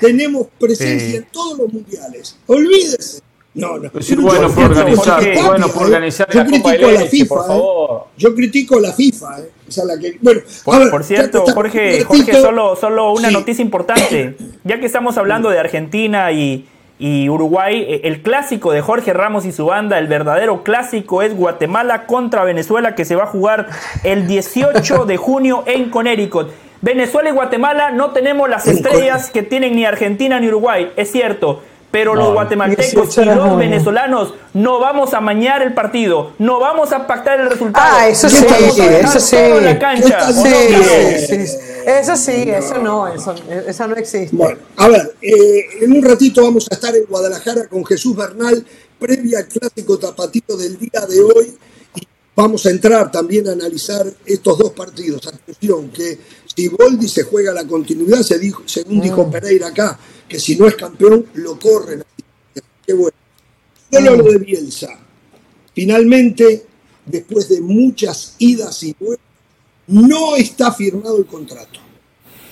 tenemos presencia Sí. en todos los mundiales. Olvídese. No, no. Pues bueno por organizar, Chiquitapia, bueno por ¿eh? organizar Yo la Copa critico a la FIFA, por ¿eh? favor. Yo critico a la FIFA, ¿eh? Esa es la que. Bueno, Por, ver, por ya cierto, está- Jorge, Jorge, solo, solo una Sí. noticia importante. Ya que estamos hablando de Argentina y, y Uruguay, eh, el clásico de Jorge Ramos y su banda, el verdadero clásico es Guatemala contra Venezuela, que se va a jugar el 18 de junio en Connecticut. Venezuela y Guatemala no tenemos las estrellas que tienen ni Argentina ni Uruguay, es cierto. Pero los No. guatemaltecos 18 y los venezolanos no vamos a mañar el partido, no vamos a pactar el resultado. Ah, eso no sí, eso sí. todo en la cancha. Sí, ¿o no, Sí, Gabo? sí, sí. Eso sí, eso no, eso, eso no existe. Bueno, a ver, eh, en un ratito vamos a estar en Guadalajara con Jesús Bernal, previa al clásico tapatito del día de hoy. Y vamos a entrar también a analizar estos dos partidos. Atención, que si Boldi se juega la continuidad, se dijo, según dijo Pereira acá, que si no es campeón, lo corren. Qué bueno. Solo lo de Bielsa. Finalmente, después de muchas idas y vueltas, no está firmado el contrato.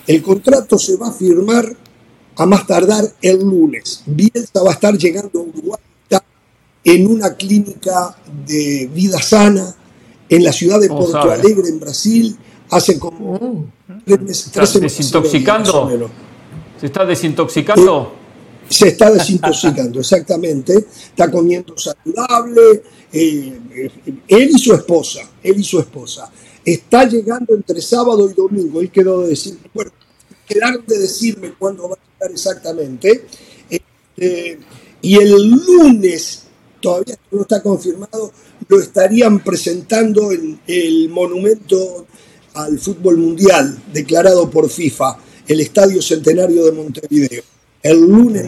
El contrato se va a firmar a más tardar el lunes. Bielsa va a estar llegando a Uruguay. En una clínica de vida sana en la ciudad de Porto Alegre, en Brasil, hace como tres meses. ¿Se desintoxicando? ¿Se está desintoxicando? se está desintoxicando, exactamente. Está comiendo saludable. Eh, eh, él y su esposa, él y su esposa. Está llegando entre sábado y domingo. Él quedó de decir, bueno, quedaron de decirme cuándo va a llegar exactamente. Este, y el lunes, todavía no está confirmado, lo estarían presentando en el monumento al fútbol mundial declarado por FIFA, el Estadio Centenario de Montevideo. El lunes.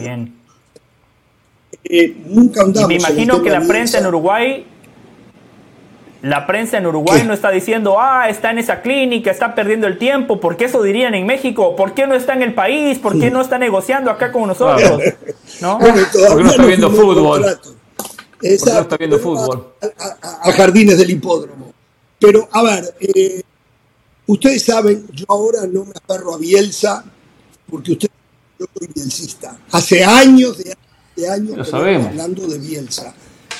Eh, nunca andamos. me imagino que la prensa en Uruguay la prensa en Uruguay no está diciendo, ah, está en esa clínica, está perdiendo el tiempo, porque eso dirían en México, ¿por qué no está en el país? ¿Por qué no está negociando acá con nosotros? ¿No? Porque no está viendo fútbol. Exacto, no está viendo fútbol. A, jardines del hipódromo. Pero, a ver, eh, ustedes saben, yo ahora no me aferro a Bielsa, porque usted, yo soy bielcista. Hace años, de, años, que hablando de Bielsa.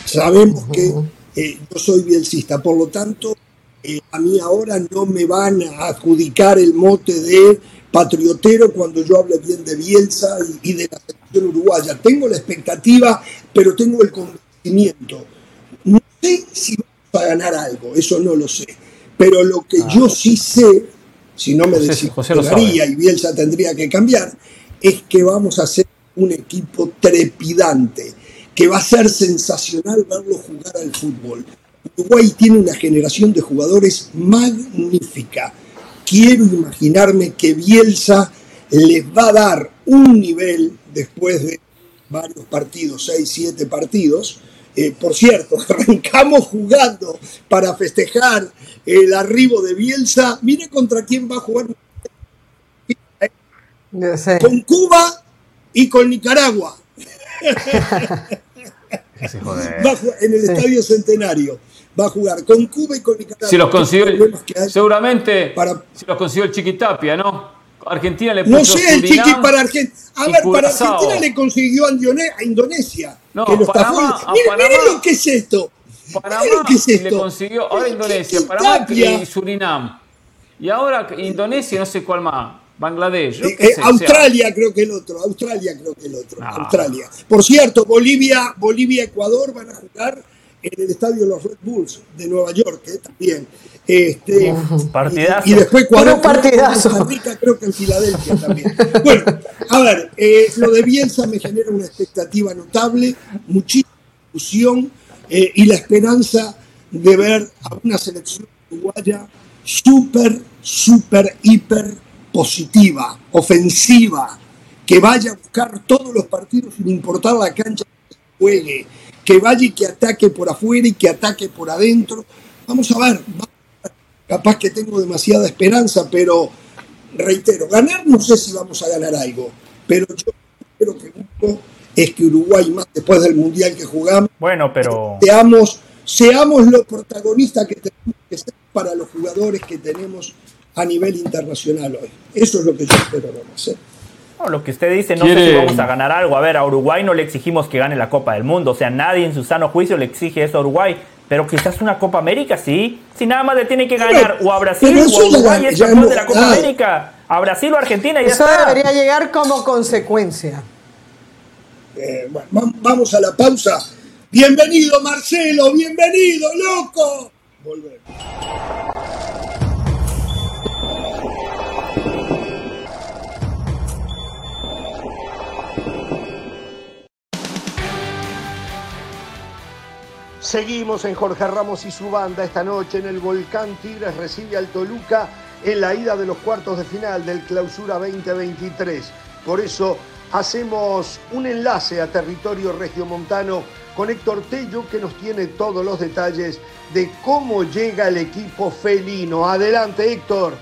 Sabemos que eh, yo soy bielcista, por lo tanto, eh, a mí ahora no me van a adjudicar el mote de patriotero cuando yo hable bien de Bielsa y, de la selección uruguaya. Tengo la expectativa, pero tengo el convencimiento. No sé si vamos a ganar algo, eso no lo sé. Pero lo que ah, yo sí sé, si no me desintegraría y Bielsa tendría que cambiar, es que vamos a ser un equipo trepidante que va a ser sensacional verlo jugar al fútbol. Uruguay tiene una generación de jugadores magnífica. Quiero imaginarme que Bielsa les va a dar un nivel después de varios partidos, seis, siete partidos. Eh, por cierto, arrancamos jugando para festejar el arribo de Bielsa. Mire contra quién va a jugar. Con Cuba y con Nicaragua. en el Estadio Centenario. Va a jugar con Cuba y con Nicaragua. Si los consiguió, seguramente para, si los consiguió el Chiquitapia, ¿no? Argentina le puso No sé, el Chiqui para Argentina. A ver, para Argentina le consiguió a Indonesia. No, que lo Panamá, está miren, miren, lo que es esto. Panamá miren lo que es esto. le consiguió ahora Indonesia, Panamá y Surinam. Y ahora Indonesia, no sé cuál más. Bangladesh. Eh, eh, Australia creo que el otro, Australia creo que el otro, Australia. Por cierto, Bolivia, Bolivia, Ecuador van a jugar en el estadio de los Red Bulls de Nueva York, eh, también. Este, partidazo. Y, después Ecuador, partidazo. Rica, creo que en Filadelfia también. Bueno, a ver, lo de Bielsa me genera una expectativa notable, muchísima ilusión y la esperanza de ver a una selección uruguaya súper, súper, hiper positiva, ofensiva, que vaya a buscar todos los partidos sin importar la cancha que juegue, que vaya y que ataque por afuera y que ataque por adentro. Vamos a ver, capaz que tengo demasiada esperanza, pero reitero, ganar no sé si vamos a ganar algo, pero yo creo que busco es que Uruguay, más después del Mundial que jugamos, bueno, pero... seamos, seamos los protagonistas que tenemos que ser para los jugadores que tenemos a nivel internacional hoy. Eso es lo que yo espero hacer. lo que usted dice, no sé si vamos a ganar algo. A ver, a Uruguay no le exigimos que gane la Copa del Mundo. O sea, nadie en su sano juicio le exige eso a Uruguay. Pero quizás una Copa América, sí. Si nada más le tiene que ganar o a Brasil o a Uruguay es campeón de la Copa América. A Brasil o Argentina ya eso debería llegar como consecuencia. Eh, bueno, vamos a la pausa. Bienvenido Marcelo, bienvenido, loco. Volvemos. Seguimos en Jorge Ramos y su banda esta noche en el Volcán Tigres recibe al Toluca en la ida de los cuartos de final del Clausura 2023. Por eso hacemos un enlace a territorio regiomontano con Héctor Tello que nos tiene todos los detalles de cómo llega el equipo felino. Adelante Héctor.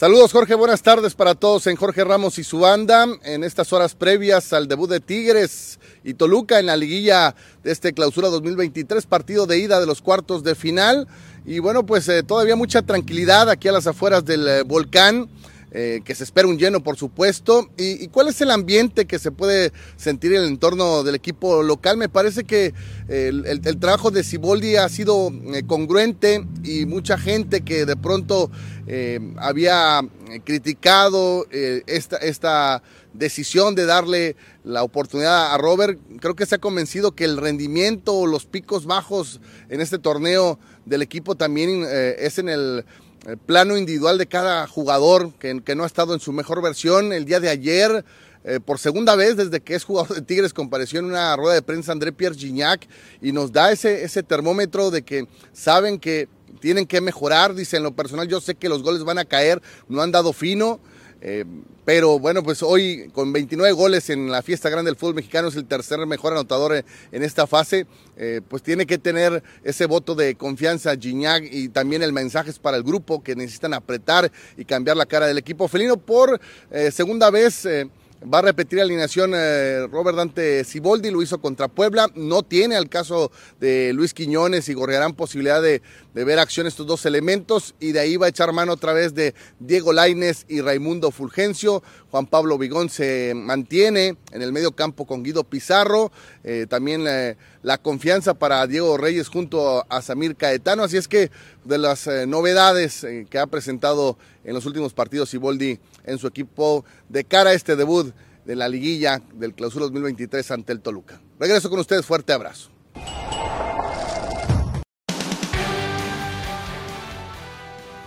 Saludos Jorge, buenas tardes para todos en Jorge Ramos y su banda en estas horas previas al debut de Tigres y Toluca en la liguilla de este clausura 2023, partido de ida de los cuartos de final y bueno pues eh, todavía mucha tranquilidad aquí a las afueras del eh, volcán eh, que se espera un lleno, por supuesto. ¿Y, cuál es el ambiente que se puede sentir en el entorno del equipo local? Me parece que el, trabajo de Siboldi ha sido congruente y mucha gente que de pronto eh, había criticado esta, esta decisión de darle la oportunidad a Robert, creo que se ha convencido que el rendimiento, los picos bajos en este torneo del equipo también es en el plano individual de cada jugador que, no ha estado en su mejor versión. El día de ayer, eh, por segunda vez desde que es jugador de Tigres, compareció en una rueda de prensa André Pierre Gignac y nos da ese, ese termómetro de que saben que tienen que mejorar. Dice, en lo personal yo sé que los goles van a caer, no han dado fino. Eh, pero bueno, pues hoy con 29 goles en la fiesta grande del fútbol mexicano es el tercer mejor anotador en esta fase. Eh, pues tiene que tener ese voto de confianza Gignac y también el mensaje es para el grupo que necesitan apretar y cambiar la cara del equipo felino por eh, segunda vez. Va a repetir alineación eh, Robert Dante Siboldi, lo hizo contra Puebla. No tiene al caso de Luis Quiñones y Gorriarán posibilidad de, ver acción estos dos elementos. Y de ahí va a echar mano otra vez de Diego Laines y Raimundo Fulgencio. Juan Pablo Vigón se mantiene en el medio campo con Guido Pizarro. Eh, también eh, la confianza para Diego Reyes junto a Samir Caetano. Así es que de las novedades que ha presentado en los últimos partidos Siboldi en su equipo de cara a este debut de la liguilla del Clausura 2023 ante el Toluca. Regreso con ustedes, fuerte abrazo.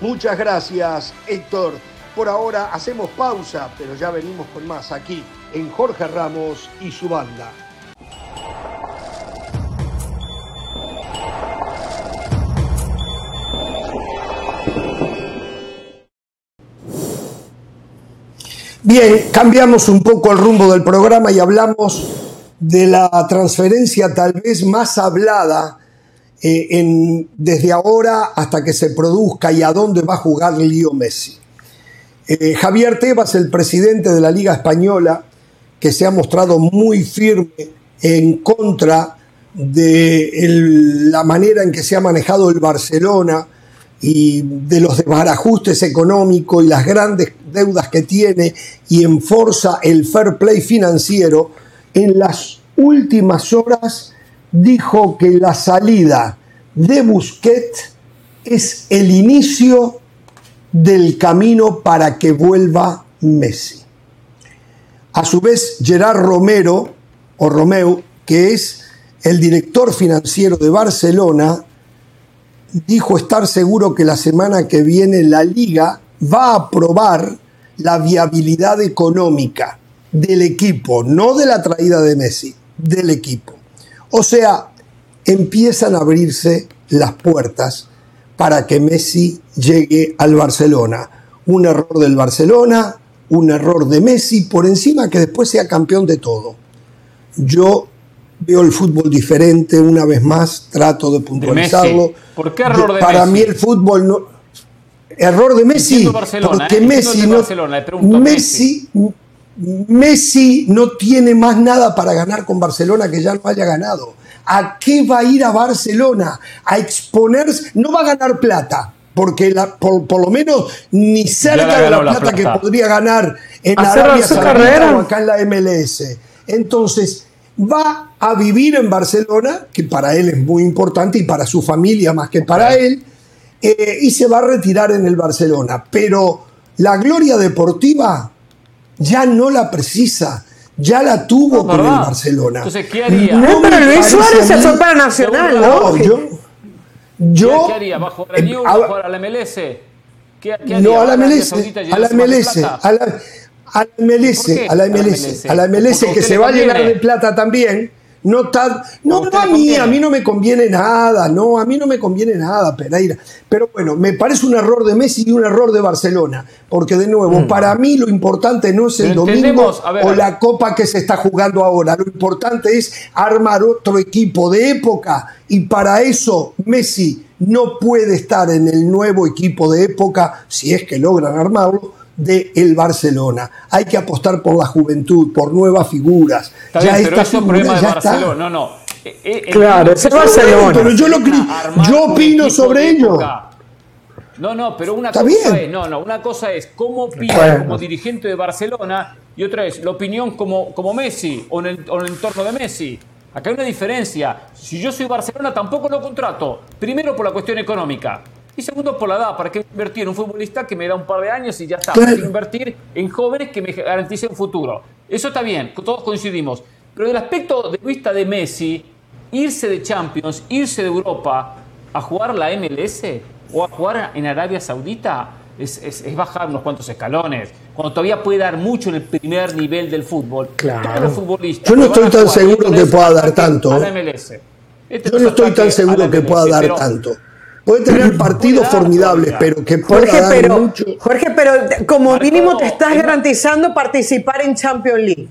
Muchas gracias, Héctor. Por ahora hacemos pausa, pero ya venimos con más aquí en Jorge Ramos y su banda. Bien, cambiamos un poco el rumbo del programa y hablamos de la transferencia tal vez más hablada eh, desde ahora hasta que se produzca y a dónde va a jugar Leo Messi. Eh, Javier Tebas, el presidente de la Liga Española, que se ha mostrado muy firme en contra de la manera en que se ha manejado el Barcelona y de los desbarajustes económicos y las grandes deudas que tiene y enforza el fair play financiero, en las últimas horas dijo que la salida de Busquets es el inicio del camino para que vuelva Messi. A su vez, Gerard Romero, o Romeu, que es el director financiero de Barcelona, dijo estar seguro que la semana que viene la liga va a aprobar la viabilidad económica del equipo, no de la traída de Messi, del equipo. O sea, empiezan a abrirse las puertas para que Messi llegue al Barcelona. Un error del Barcelona, un error de Messi, por encima que después sea campeón de todo. Yo veo el fútbol diferente una vez más, trato de puntualizarlo. ¿Por qué error de, Para mí el fútbol no... Error de Messi, porque ¿eh? Messi no, Messi, Messi no tiene más nada para ganar con Barcelona que ya no haya ganado. ¿A qué va a ir a Barcelona? A exponerse, no va a ganar plata, porque la, por, lo menos ni cerca de la plata, que podría ganar en Arabia Saudita o acá en la MLS. Entonces, va a vivir en Barcelona, que para él es muy importante y para su familia más que para él, eh, y se va a retirar en el Barcelona. Pero la gloria deportiva ya no la precisa. Ya la tuvo con el Barcelona. Entonces, ¿qué haría? No, pero Luis Suárez se fue para Nacional, ¿no? yo, yo, ¿Qué haría? ¿Va a jugar a New, a, jugar a la MLS? ¿Qué, haría? No, a la MLS. A la MLS. A la, a la MLS, a la MLS, a la MLS, que se va a llenar de plata también. No, no, no a mí, a mí no me conviene nada, no, a mí no me conviene nada, Pereira. Pero bueno, me parece un error de Messi y un error de Barcelona, porque de nuevo, mm. para mí lo importante no es el domingo o la copa que se está jugando ahora, lo importante es armar otro equipo de época y para eso Messi no puede estar en el nuevo equipo de época, si es que logran armarlo, de el Barcelona. Hay que apostar por la juventud, por nuevas figuras. ya bien, pero eso es problema de Barcelona. No, no. Eh, eh, claro, es Barcelona. Pero yo, lo, yo opino sobre ello. No, no, pero una Está cosa bien. es, no, no, una cosa es cómo opina Bueno. como dirigente de Barcelona y otra es la opinión como, como Messi o en, el, o en el entorno de Messi. Acá hay una diferencia. Si yo soy Barcelona, tampoco lo contrato. Primero por la cuestión económica. Y segundo por la edad. ¿Para qué invertir en un futbolista que me da un par de años y ya está? Claro. Invertir en jóvenes que me garanticen un futuro. Eso está bien, todos coincidimos. Pero del aspecto de vista de Messi, irse de Champions, irse de Europa a jugar la MLS o a jugar en Arabia Saudita es, es- es bajar unos cuantos escalones. Cuando todavía puede dar mucho en el primer nivel del fútbol. Claro. Yo no que van estoy tan seguro que pueda dar tanto. Este Yo no estoy tan seguro que pueda dar tanto. Puede tener partidos formidables, pero que pueda Jorge, dar pero, mucho. Jorge, pero como Marco, mínimo te estás es- garantizando participar en Champions League.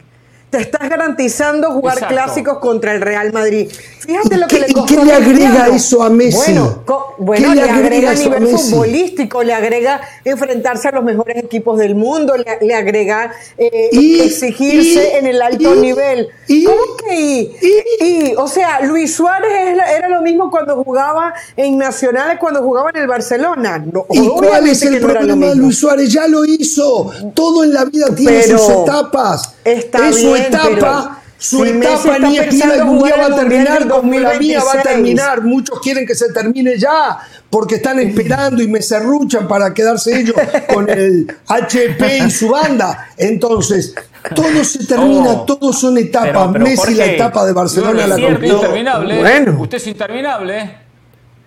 Te estás garantizando jugar Exacto. clásicos contra el Real Madrid. Fíjate ¿Y lo que le costó qué a le agrega eso a Messi? Bueno, bueno, ¿Qué le le, agrega a a nivel Messi? futbolístico, le agrega enfrentarse a los mejores equipos del mundo, le, le agrega eh, Y- exigirse y- en el alto y- nivel. ¿Cómo que y? Y, o sea, Luis Suárez era lo mismo cuando jugaba en Nacionales, cuando jugaba en el Barcelona. No, ¿Y cuál es el problema de. Luis Suárez? Ya lo hizo. Todo en la vida tiene Pero sus etapas. está es su etapa. pero Su si etapa ni es pensando algún día jugar va a el Mundial terminar como la mía va a 2026. terminar. Muchos quieren que se termine ya porque están esperando y me serruchan para quedarse ellos con el HP y su banda. Entonces, todo se termina, Oh. todo son etapas. Pero- pero, Messi la etapa de Barcelona No, la cumplió. interminable. Bueno. Usted es interminable. ¿eh?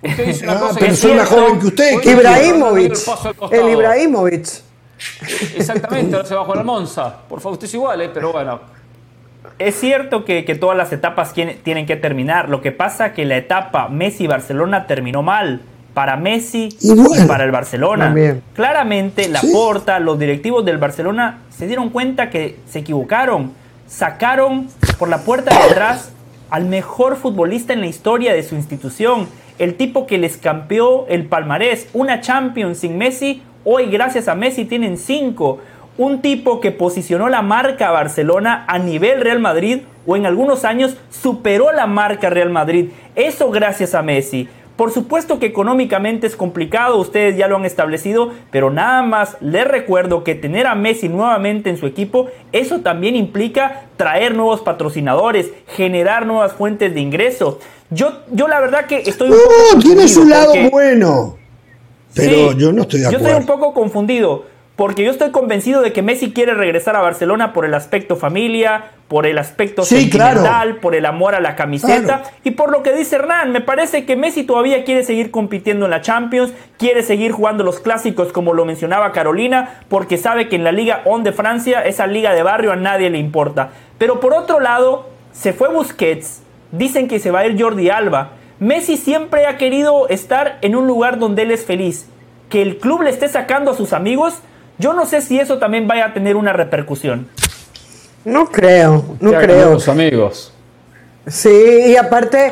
Usted dice una Ah, cosa pero que soy es más joven que usted, Hoy ¿qué el Ibrahimovic. costado. El Ibrahimovic. Exactamente, ahora se va a jugar al Monza. Por favor, usted es igual, ¿eh? pero bueno. Es cierto que, que todas las etapas tienen que terminar. Lo que pasa que la etapa Messi-Barcelona terminó mal. Para Messi Y bueno, para el Barcelona. también. Claramente, la Sí. Porta, los directivos del Barcelona se dieron cuenta que se equivocaron. Sacaron por la puerta de atrás al mejor futbolista en la historia de su institución. El tipo que les campeó el palmarés. Una Champions sin Messi. Hoy, gracias a Messi, tienen cinco. Un tipo que posicionó la marca Barcelona a nivel Real Madrid o en algunos años superó la marca Real Madrid. Eso gracias a Messi. Por supuesto que económicamente es complicado, ustedes ya lo han establecido, pero nada más les recuerdo que tener a Messi nuevamente en su equipo, eso también implica traer nuevos patrocinadores, generar nuevas fuentes de ingreso. Yo, yo la verdad que estoy un poco No, tiene su lado bueno. Pero Sí, yo no estoy de Yo acuerdo. estoy un poco confundido. Porque yo estoy convencido de que Messi quiere regresar a Barcelona por el aspecto familia, por el aspecto Sí, sentimental, claro. por el amor a la camiseta Claro. y por lo que dice Hernán. Me parece que Messi todavía quiere seguir compitiendo en la Champions, quiere seguir jugando los clásicos como lo mencionaba Carolina, porque sabe que en la Liga On de Francia, esa liga de barrio, a nadie le importa. Pero por otro lado, se fue Busquets, dicen que se va a ir Jordi Alba. Messi siempre ha querido estar en un lugar donde él es feliz. Que el club le esté sacando a sus amigos, yo no sé si eso también vaya a tener una repercusión. No creo, no Ya creo. Los amigos. Sí, y aparte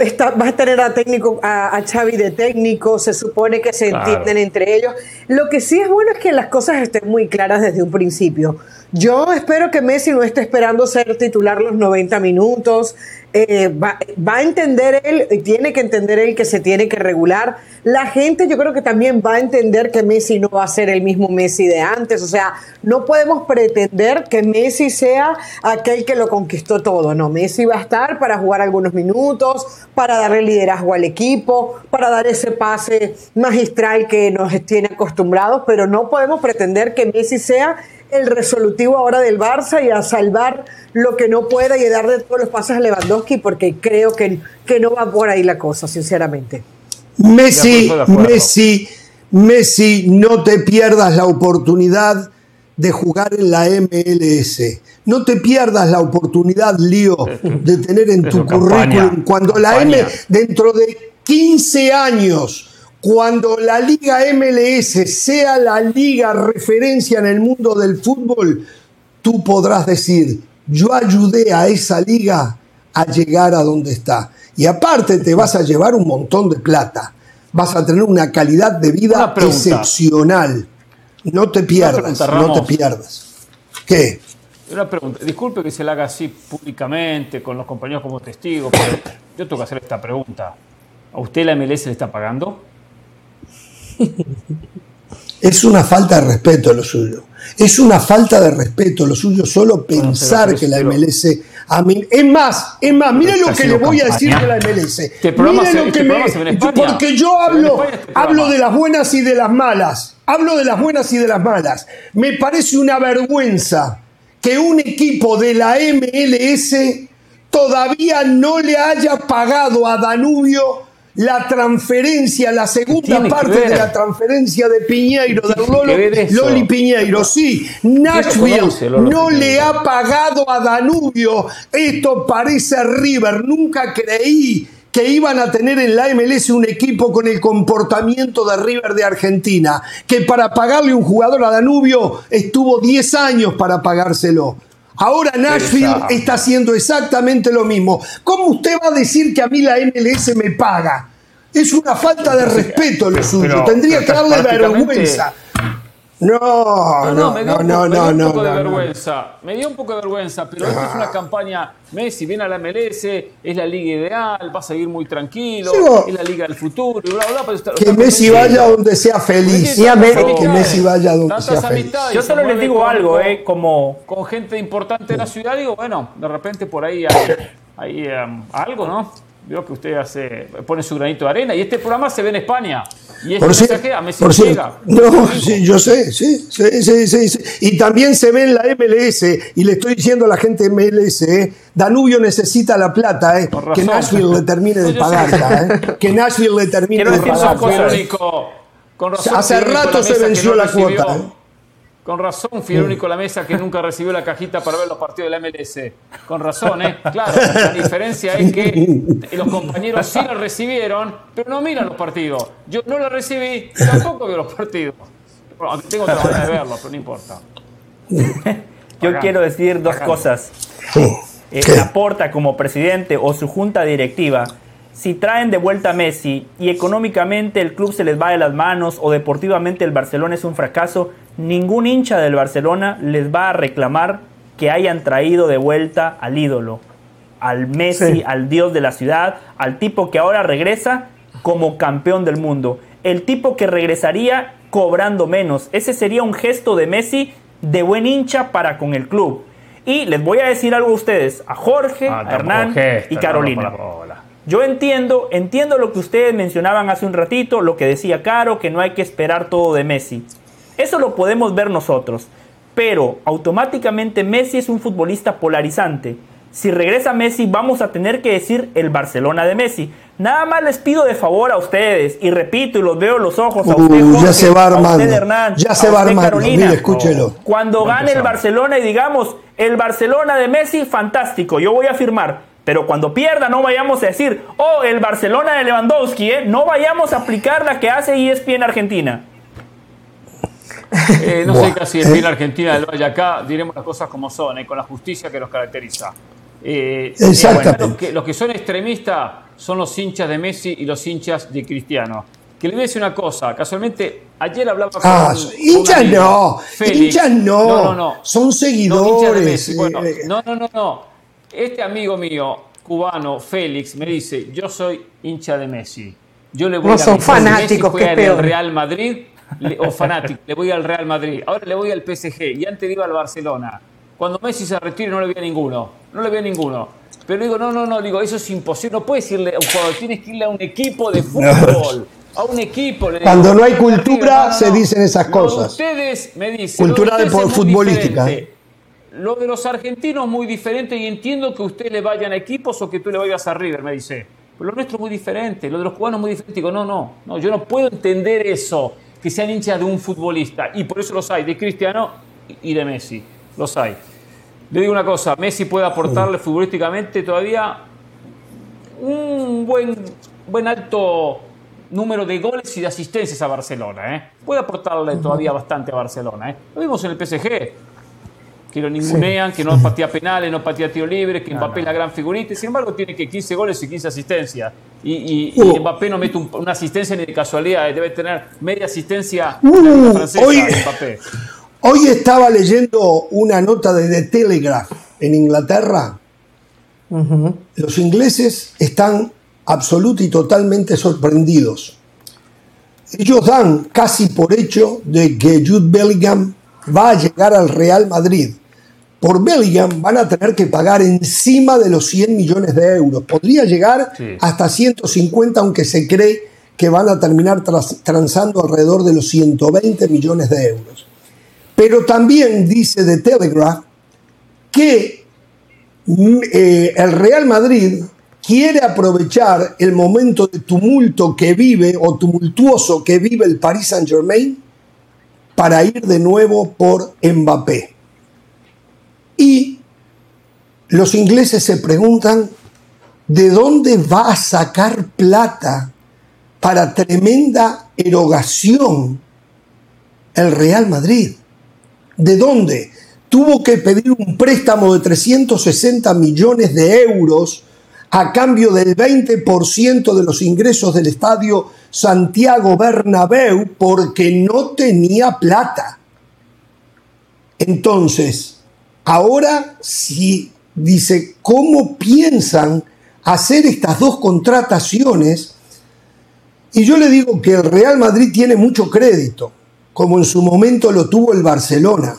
está, vas a tener a técnico a, a Xavi de técnico, se supone que se Claro. entienden entre ellos. Lo que sí es bueno es que las cosas estén muy claras desde un principio. Yo espero que Messi no esté esperando ser titular los 90 minutos. Eh, va, a entender él, tiene que entender él que se tiene que regular. La gente yo creo que también va a entender que Messi no va a ser el mismo Messi de antes. O sea, no podemos pretender que Messi sea aquel que lo conquistó todo. No, Messi va a estar para jugar algunos minutos, para darle liderazgo al equipo, para dar ese pase magistral que nos tiene acostumbrados, pero no podemos pretender que Messi sea el resolutivo ahora del Barça y a salvar lo que no pueda y darle todos los pases a Lewandowski porque creo que, que no va por ahí la cosa, sinceramente. Messi. Messi, Messi, no te pierdas la oportunidad de jugar en la MLS. No te pierdas la oportunidad, Lío, de tener en tu currículum cuando la M, dentro de 15 años, cuando la Liga MLS sea la liga referencia en el mundo del fútbol, tú podrás decir, yo ayudé a esa liga a llegar a donde está. Y aparte te vas a llevar un montón de plata. Vas a tener una calidad de vida excepcional. No te pierdas, pregunta, no te pierdas. ¿Qué? Una pregunta. Disculpe que se la haga así públicamente, con los compañeros como testigos, pero yo tengo que hacer esta pregunta. ¿A usted la MLS le está pagando? Es una falta de respeto lo suyo. Es una falta de respeto lo suyo solo pensar que la MLS. A mí, es más, es más, miren lo que le voy a decir de la MLS. Este Miren se- lo este que me- porque yo hablo, este hablo de las buenas y de las malas. Hablo de las buenas y de las malas. Me parece una vergüenza que un equipo de la MLS todavía no le haya pagado a Danubio la transferencia, la segunda parte de la transferencia de Piñeiro, ¿Qué del tiene Lolo? Loli Piñeiro. Sí, Nashville conoce no le ha pagado a Danubio. Esto parece River. Nunca creí que iban a tener en la MLS un equipo con el comportamiento de River de Argentina, que para pagarle un jugador a Danubio estuvo 10 años para pagárselo. Ahora Nashville está haciendo exactamente lo mismo. ¿Cómo usted va a decir que a mí la MLS me paga? Es una falta de respeto lo suyo. pero- Tendría que darle prácticamente- vergüenza. No, No, no, me dio, no, un no, me dio un poco de vergüenza. Me dio un poco de vergüenza, pero esto es una campaña. Messi viene a la MLS, es la liga ideal, va a seguir muy tranquilo, Sí, es la liga del futuro, y bla, bla, pero está- Que Messi vaya donde sea feliz. Que Messi vaya donde sea feliz. Yo solo les digo con- algo, eh, como Con gente importante de la ciudad, digo, bueno, de repente por ahí hay, hay, em, algo, ¿no? Veo que usted hace, pone su granito de arena y este programa se ve en España. Y este Por mensaje a Messi por llega. No, sí, yo sé, sí, sí, sí. Y también se ve en la MLS, y le estoy diciendo a la gente de MLS, eh, Danubio necesita la plata, eh, que. Nashville le termine de No, yo pagar, sé. ya, eh, que Nashville le termine Quiero de decir pagar. dos cosas. Fui el único- con razón, Hace rato se venció no la recibió- cuota, ¿eh? Con razón, fui el único en la mesa que nunca recibió la cajita para ver los partidos de la MLS. Con razón, ¿eh? Claro, la diferencia es que los compañeros sí la recibieron, pero no miran los partidos. Yo no la recibí, tampoco veo los partidos. Bueno, aunque tengo otra manera de verlo, pero no importa. yo quiero decir dos cosas. Eh. Laporta como presidente o su junta directiva, si traen de vuelta a Messi y económicamente el club se les va de las manos o deportivamente el Barcelona es un fracaso, ningún hincha del Barcelona les va a reclamar que hayan traído de vuelta al ídolo, al Messi, Sí. al dios de la ciudad, al tipo que ahora regresa como campeón del mundo, el tipo que regresaría cobrando menos. Ese sería un gesto de Messi de buen hincha para con el club. Y les voy a decir algo a ustedes, a Jorge, Ah, a Hernán gesto, y Carolina. no. Yo entiendo, entiendo lo que ustedes mencionaban hace un ratito, lo que decía Caro, que no hay que esperar todo de Messi. Eso lo podemos ver nosotros, pero automáticamente Messi es un futbolista polarizante. Si regresa Messi, vamos a tener que decir el Barcelona de Messi. Nada más les pido de favor a ustedes, y repito, y los veo los ojos a usted, Uh, ya Jorge, se va a usted, armando. Hernán, Ya a se va armando. Carolina. Mire, escúchelo. Cuando gane el. Barcelona y digamos, el Barcelona de Messi, fantástico, yo voy a firmar. Pero cuando pierda, no vayamos a decir, oh, el Barcelona de Lewandowski, ¿eh? No vayamos a aplicar la que hace ESPN Argentina. Eh, no Buah, sé casi eh. el Argentina del Valle acá, diremos las cosas como son, eh, con la justicia que nos caracteriza. Eh, Exactamente. eh, bueno, los, que, los que son extremistas son los hinchas de Messi y los hinchas de Cristiano. Que le voy a decir una cosa, casualmente ayer hablaba con Ah, hinchas no, hinchas no, no, no, no. son No, seguidores. Messi. Bueno, eh, no, no, no, no. Este amigo mío, cubano, Félix, me dice, yo soy hincha de Messi. Yo le voy No a son fanáticos, Messi que es en el. Real Madrid le- o fanático, le voy al Real Madrid. Ahora le voy al PSG y antes iba al Barcelona. Cuando Messi se retire no le voy a ninguno. No le voy a ninguno. Pero digo, no, no, no, digo, eso es imposible. No puedes irle a un jugador, tienes que irle a un equipo de fútbol. A un equipo. le digo. Cuando no hay cultura, se dicen esas Lo de cosas. ustedes me dicen. Cultura de es futbolística, diferente. Lo de los argentinos muy diferente y entiendo que ustedes le vayan a equipos o que tú le vayas a River, me dice. Pero lo nuestro es muy diferente, lo de los cubanos es muy diferente. Digo, no, no, no, yo no puedo entender eso, que sean hinchas de un futbolista. Y por eso los hay, de Cristiano y de Messi. Los hay. Le digo una cosa, Messi puede aportarle futbolísticamente todavía un buen, buen alto número de goles y de asistencias a Barcelona. ¿eh? Puede aportarle todavía bastante a Barcelona. ¿eh? Lo vimos en el PSG, que lo ningunean, que no patea penales, no patea tiro libre, que Mbappé es la gran figurita. y Sin embargo, tiene que 15 goles y 15 asistencias. Y, y- y. Mbappé no mete un- una asistencia ni de casualidad, debe tener media asistencia Uh, francesa, hoy- Mbappé. Hoy estaba leyendo una nota de The Telegraph en Inglaterra. Los ingleses están absoluta y totalmente sorprendidos. ellos dan casi por hecho de que Jude Bellingham va a llegar al Real Madrid. Por Bellingham van a tener que pagar encima de los 100 millones de euros. Podría llegar Sí. hasta 150, aunque se cree que van a terminar tras- transando alrededor de los 120 millones de euros. Pero también dice The Telegraph que mm, eh, el Real Madrid quiere aprovechar el momento de tumulto que vive o tumultuoso que vive el Paris Saint Germain para ir de nuevo por Mbappé. Y los ingleses se preguntan, ¿de dónde va a sacar plata para tremenda erogación el Real Madrid? ¿De dónde? Tuvo que pedir un préstamo de 360 millones de euros a cambio del 20% de los ingresos del estadio Santiago Bernabéu porque no tenía plata. Entonces, ahora si dice, ¿cómo piensan hacer estas dos contrataciones? Y yo le digo que el Real Madrid tiene mucho crédito, como en su momento lo tuvo el Barcelona.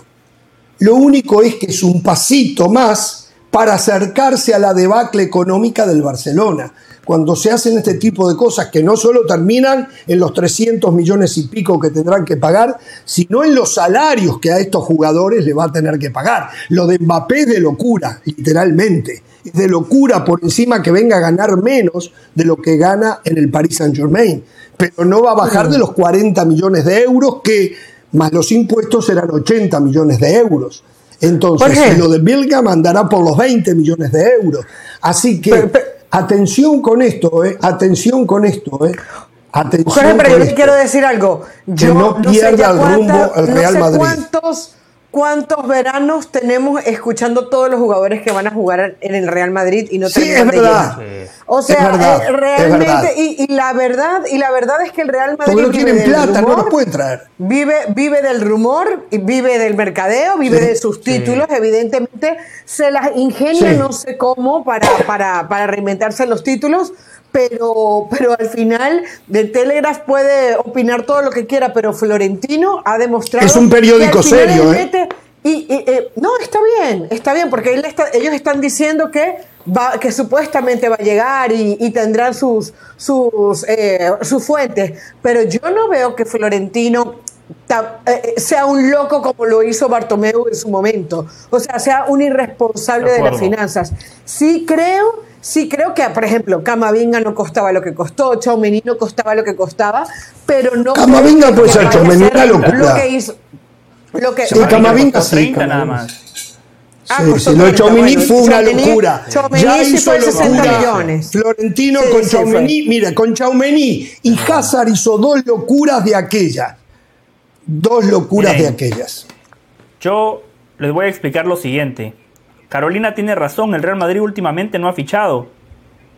Lo único es que es un pasito más para acercarse a la debacle económica del Barcelona. Cuando se hacen este tipo de cosas que no solo terminan en los 300 millones y pico que tendrán que pagar, sino en los salarios que a estos jugadores le va a tener que pagar. Lo de Mbappé es de locura, literalmente. Es de locura por encima que venga a ganar menos de lo que gana en el Paris Saint Germain. Pero no va a bajar de los 40 millones de euros que más los impuestos serán 80 millones de euros. Entonces, lo de Bilgam andará por los 20 millones de euros. Así que, Pero- pero- atención con esto, ¿eh? Atención con esto, ¿eh? Atención Jorge, pero yo te esto. quiero decir algo. Yo no sé pierda el cuánta- rumbo el no Real sé Madrid. ¿Cuántos, ¿Cuántos veranos tenemos escuchando todos los jugadores que van a jugar en el Real Madrid y no Sí, terminan es de verdad. llegar? O Es sea, verdad, eh, realmente, y, y la verdad, y la verdad es que el Real Madrid Porque no vive tienen del plata, no los pueden traer. Vive, vive del rumor, y vive del mercadeo, vive Sí, de sus títulos, evidentemente se las ingenia Sí. no sé cómo para, para, para reinventarse los títulos, pero, pero al final de Telegraph puede opinar todo lo que quiera, pero Florentino ha demostrado Es un periódico serio, ¿eh? mete- y, y, eh, no, está bien, está bien, porque él está- ellos están diciendo que va, que supuestamente va a llegar y, y tendrán sus, sus, eh, sus fuentes, pero yo no veo que Florentino eh, sea un loco como lo hizo Bartomeu en su momento, o sea, sea un irresponsable De de, las finanzas. Sí creo, sí creo que, por ejemplo, Camavinga no costaba lo que costó, Chaumení no costaba lo que costaba, pero no Camavinga vaya a locura. Lo que hizo, lo que, Sí, Camavinga sí, 30 nada Camavinga. más. Ah, Sí, costó sí, lo de 30, Chaumení bueno, fue una locura. Ya hizo fue 60 locura. millones. Florentino Sí, con sí, Chaumení, mira, con Chaumení y Hazard hizo dos locuras de aquellas. Dos locuras Miren. de aquellas. Yo les voy a explicar lo siguiente. Carolina tiene razón, el Real Madrid últimamente no ha fichado.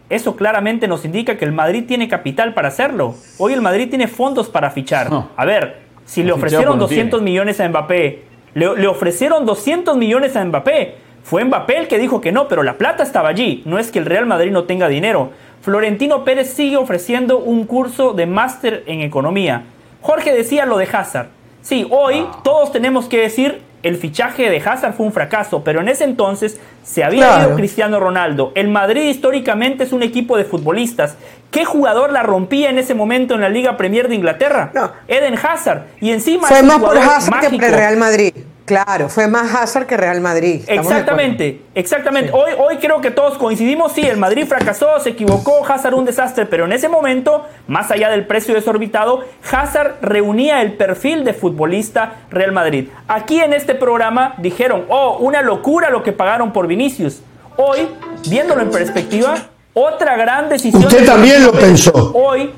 Eso claramente nos indica que el Madrid tiene capital para hacerlo. Hoy el Madrid tiene fondos para fichar. No. A ver, si le ofrecieron fichado no 200 tiene. millones a Mbappé, le, le ofrecieron 200 millones a Mbappé. Fue Mbappé el que dijo que no, pero la plata estaba allí. No es que el Real Madrid no tenga dinero. Florentino Pérez sigue ofreciendo un curso de máster en economía. Jorge decía lo de Hazard. Sí, hoy todos tenemos que decir el fichaje de Hazard fue un fracaso, pero en ese entonces se había Claro. ido Cristiano Ronaldo. El Madrid históricamente es un equipo de futbolistas. ¿Qué jugador la rompía en ese momento en la Liga Premier de Inglaterra? No. Eden Hazard. Y encima Fue más por Hazard que por el Real Madrid. Claro, fue más Hazard que Real Madrid. Exactamente, exactamente. Hoy, hoy creo que todos coincidimos, sí, el Madrid fracasó, se equivocó, Hazard un desastre, pero en ese momento, más allá del precio desorbitado, Hazard reunía el perfil de futbolista Real Madrid. Aquí en este programa dijeron, oh, una locura lo que pagaron por Vinicius. Hoy, viéndolo en perspectiva, otra gran decisión. Usted también lo pensó. Hoy,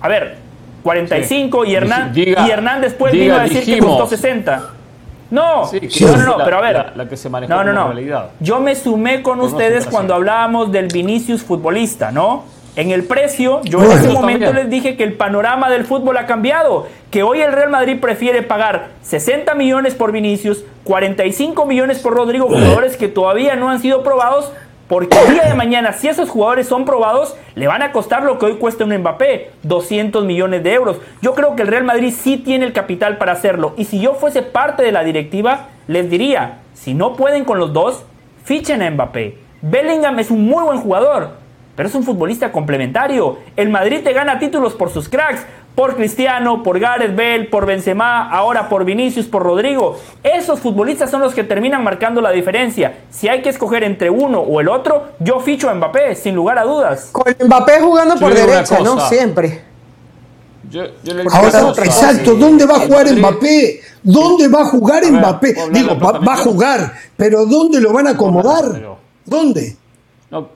a ver, 45 y, Hernán, Diga- y Hernán después diga, vino a decir que costó 60. No, Sí, no, no, pero a ver. la- la que se manejó no, no, como no. realidad. Yo me sumé con Por ustedes cuando hablábamos del Vinicius futbolista, ¿no? En el precio, yo en ese momento les dije que el panorama del fútbol ha cambiado, que hoy el Real Madrid prefiere pagar 60 millones por Vinicius, 45 millones por Rodrigo, jugadores que todavía no han sido probados, Porque el día de mañana, si esos jugadores son probados, le van a costar lo que hoy cuesta un Mbappé, 200 millones de euros. Yo creo que el Real Madrid sí tiene el capital para hacerlo. Y si yo fuese parte de la directiva, les diría, si no pueden con los dos, fichen a Mbappé. Bellingham es un muy buen jugador, pero es un futbolista complementario. El Madrid te gana títulos por sus cracks, por Cristiano, por Gareth Bale, por Benzema, ahora por Vinicius, por Rodrigo. Esos futbolistas son los que terminan marcando la diferencia. Si hay que escoger entre uno o el otro, yo ficho a Mbappé, sin lugar a dudas. Con Mbappé jugando Yo por derecha, ¿no? Siempre. Yo, yo le Ahora, cosa. exacto. ¿dónde va a jugar Mbappé? ¿Dónde va a jugar A ver, Mbappé? ¿puedo hablar Digo, va, va a jugar, pero ¿dónde lo van a acomodar? ¿Dónde? No,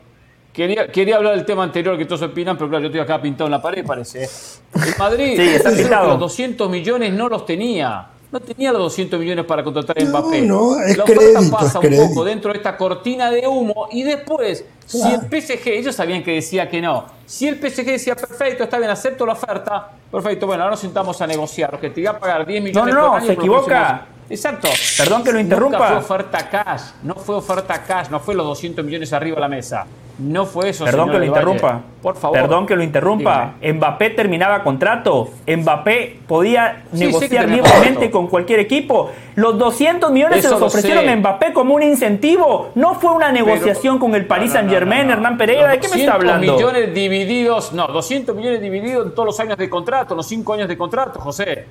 quería, quería hablar del tema anterior que todos opinan, pero claro, yo estoy acá pintado en la pared, parece. El Madrid, Sí, está pintado. los 200 millones no los tenía. No tenía los 200 millones para contratar a Mbappé. no, es la oferta crédito, pasa es un crédito. poco dentro de esta cortina de humo y después, si el PSG, ellos sabían que decía que no. Si el PSG decía, perfecto, está bien, acepto la oferta, perfecto, bueno, ahora nos sentamos a negociar, que te iba a pagar 10 millones no, por no, año se los equivoca. Exacto. Perdón que lo interrumpa. Nunca fue oferta cash, no fue oferta cash, no fue los 200 millones arriba de la mesa. No fue eso, Perdón señor que lo Valle. interrumpa. Por favor. Perdón que lo interrumpa. Mbappé terminaba contrato. Mbappé podía Sí, negociar libremente con cualquier equipo. Los 200 millones Eso se los lo ofrecieron a Mbappé como un incentivo. No fue una negociación con el Paris No, no, Saint Germain, no. Hernán Pereira. ¿De qué me está 200 hablando? millones divididos, no, 200 millones divididos en todos los años de contrato, los 5 años de contrato, José.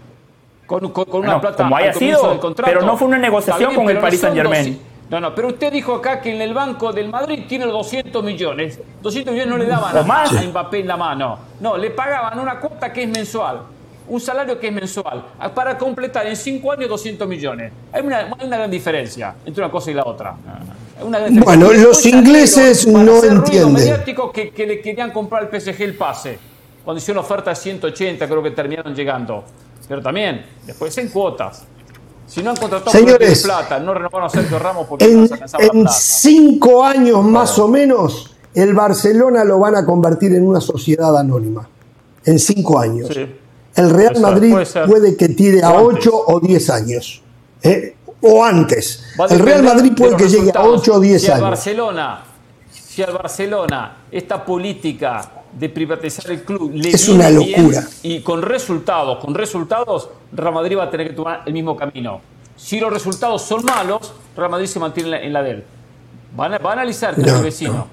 Con, con- con una plata como haya sido, contrato. pero no fue una negociación con el Paris son Saint-Germain. 200 No, no, pero usted dijo acá que en el banco del Madrid tiene los 200 millones. 200 millones no le daban a, más. a Mbappé en la mano. No, le pagaban una cuota que es mensual. Un salario que es mensual. a- Para completar en 5 años 200 millones. Hay una, hay una gran diferencia entre una cosa y la otra. Una. Bueno, los ingleses no entienden. mediático que, que le querían comprar al PSG el pase. Cuando hicieron oferta de 180, creo que terminaron llegando. Pero también, después en cuotas. Si no han contratado Señores, plata, no renovaron a Sergio Ramos porque no En, en plata. cinco años más o menos, el Barcelona lo van a convertir en una sociedad anónima. En cinco años. Sí. El Real Madrid puede que tire a O antes. 8 o 10 años. ¿eh? O antes. El Real Madrid de puede que llegue a. 8 o 10 si años. Barcelona, si al Barcelona esta política de privatizar el club le Es una bien locura. y con resultados, con resultados, Real Madrid va a tener que tomar el mismo camino. Si los resultados son malos, Real Madrid se mantiene en la, en la de él. Van a, va a analizar que No, el vecino.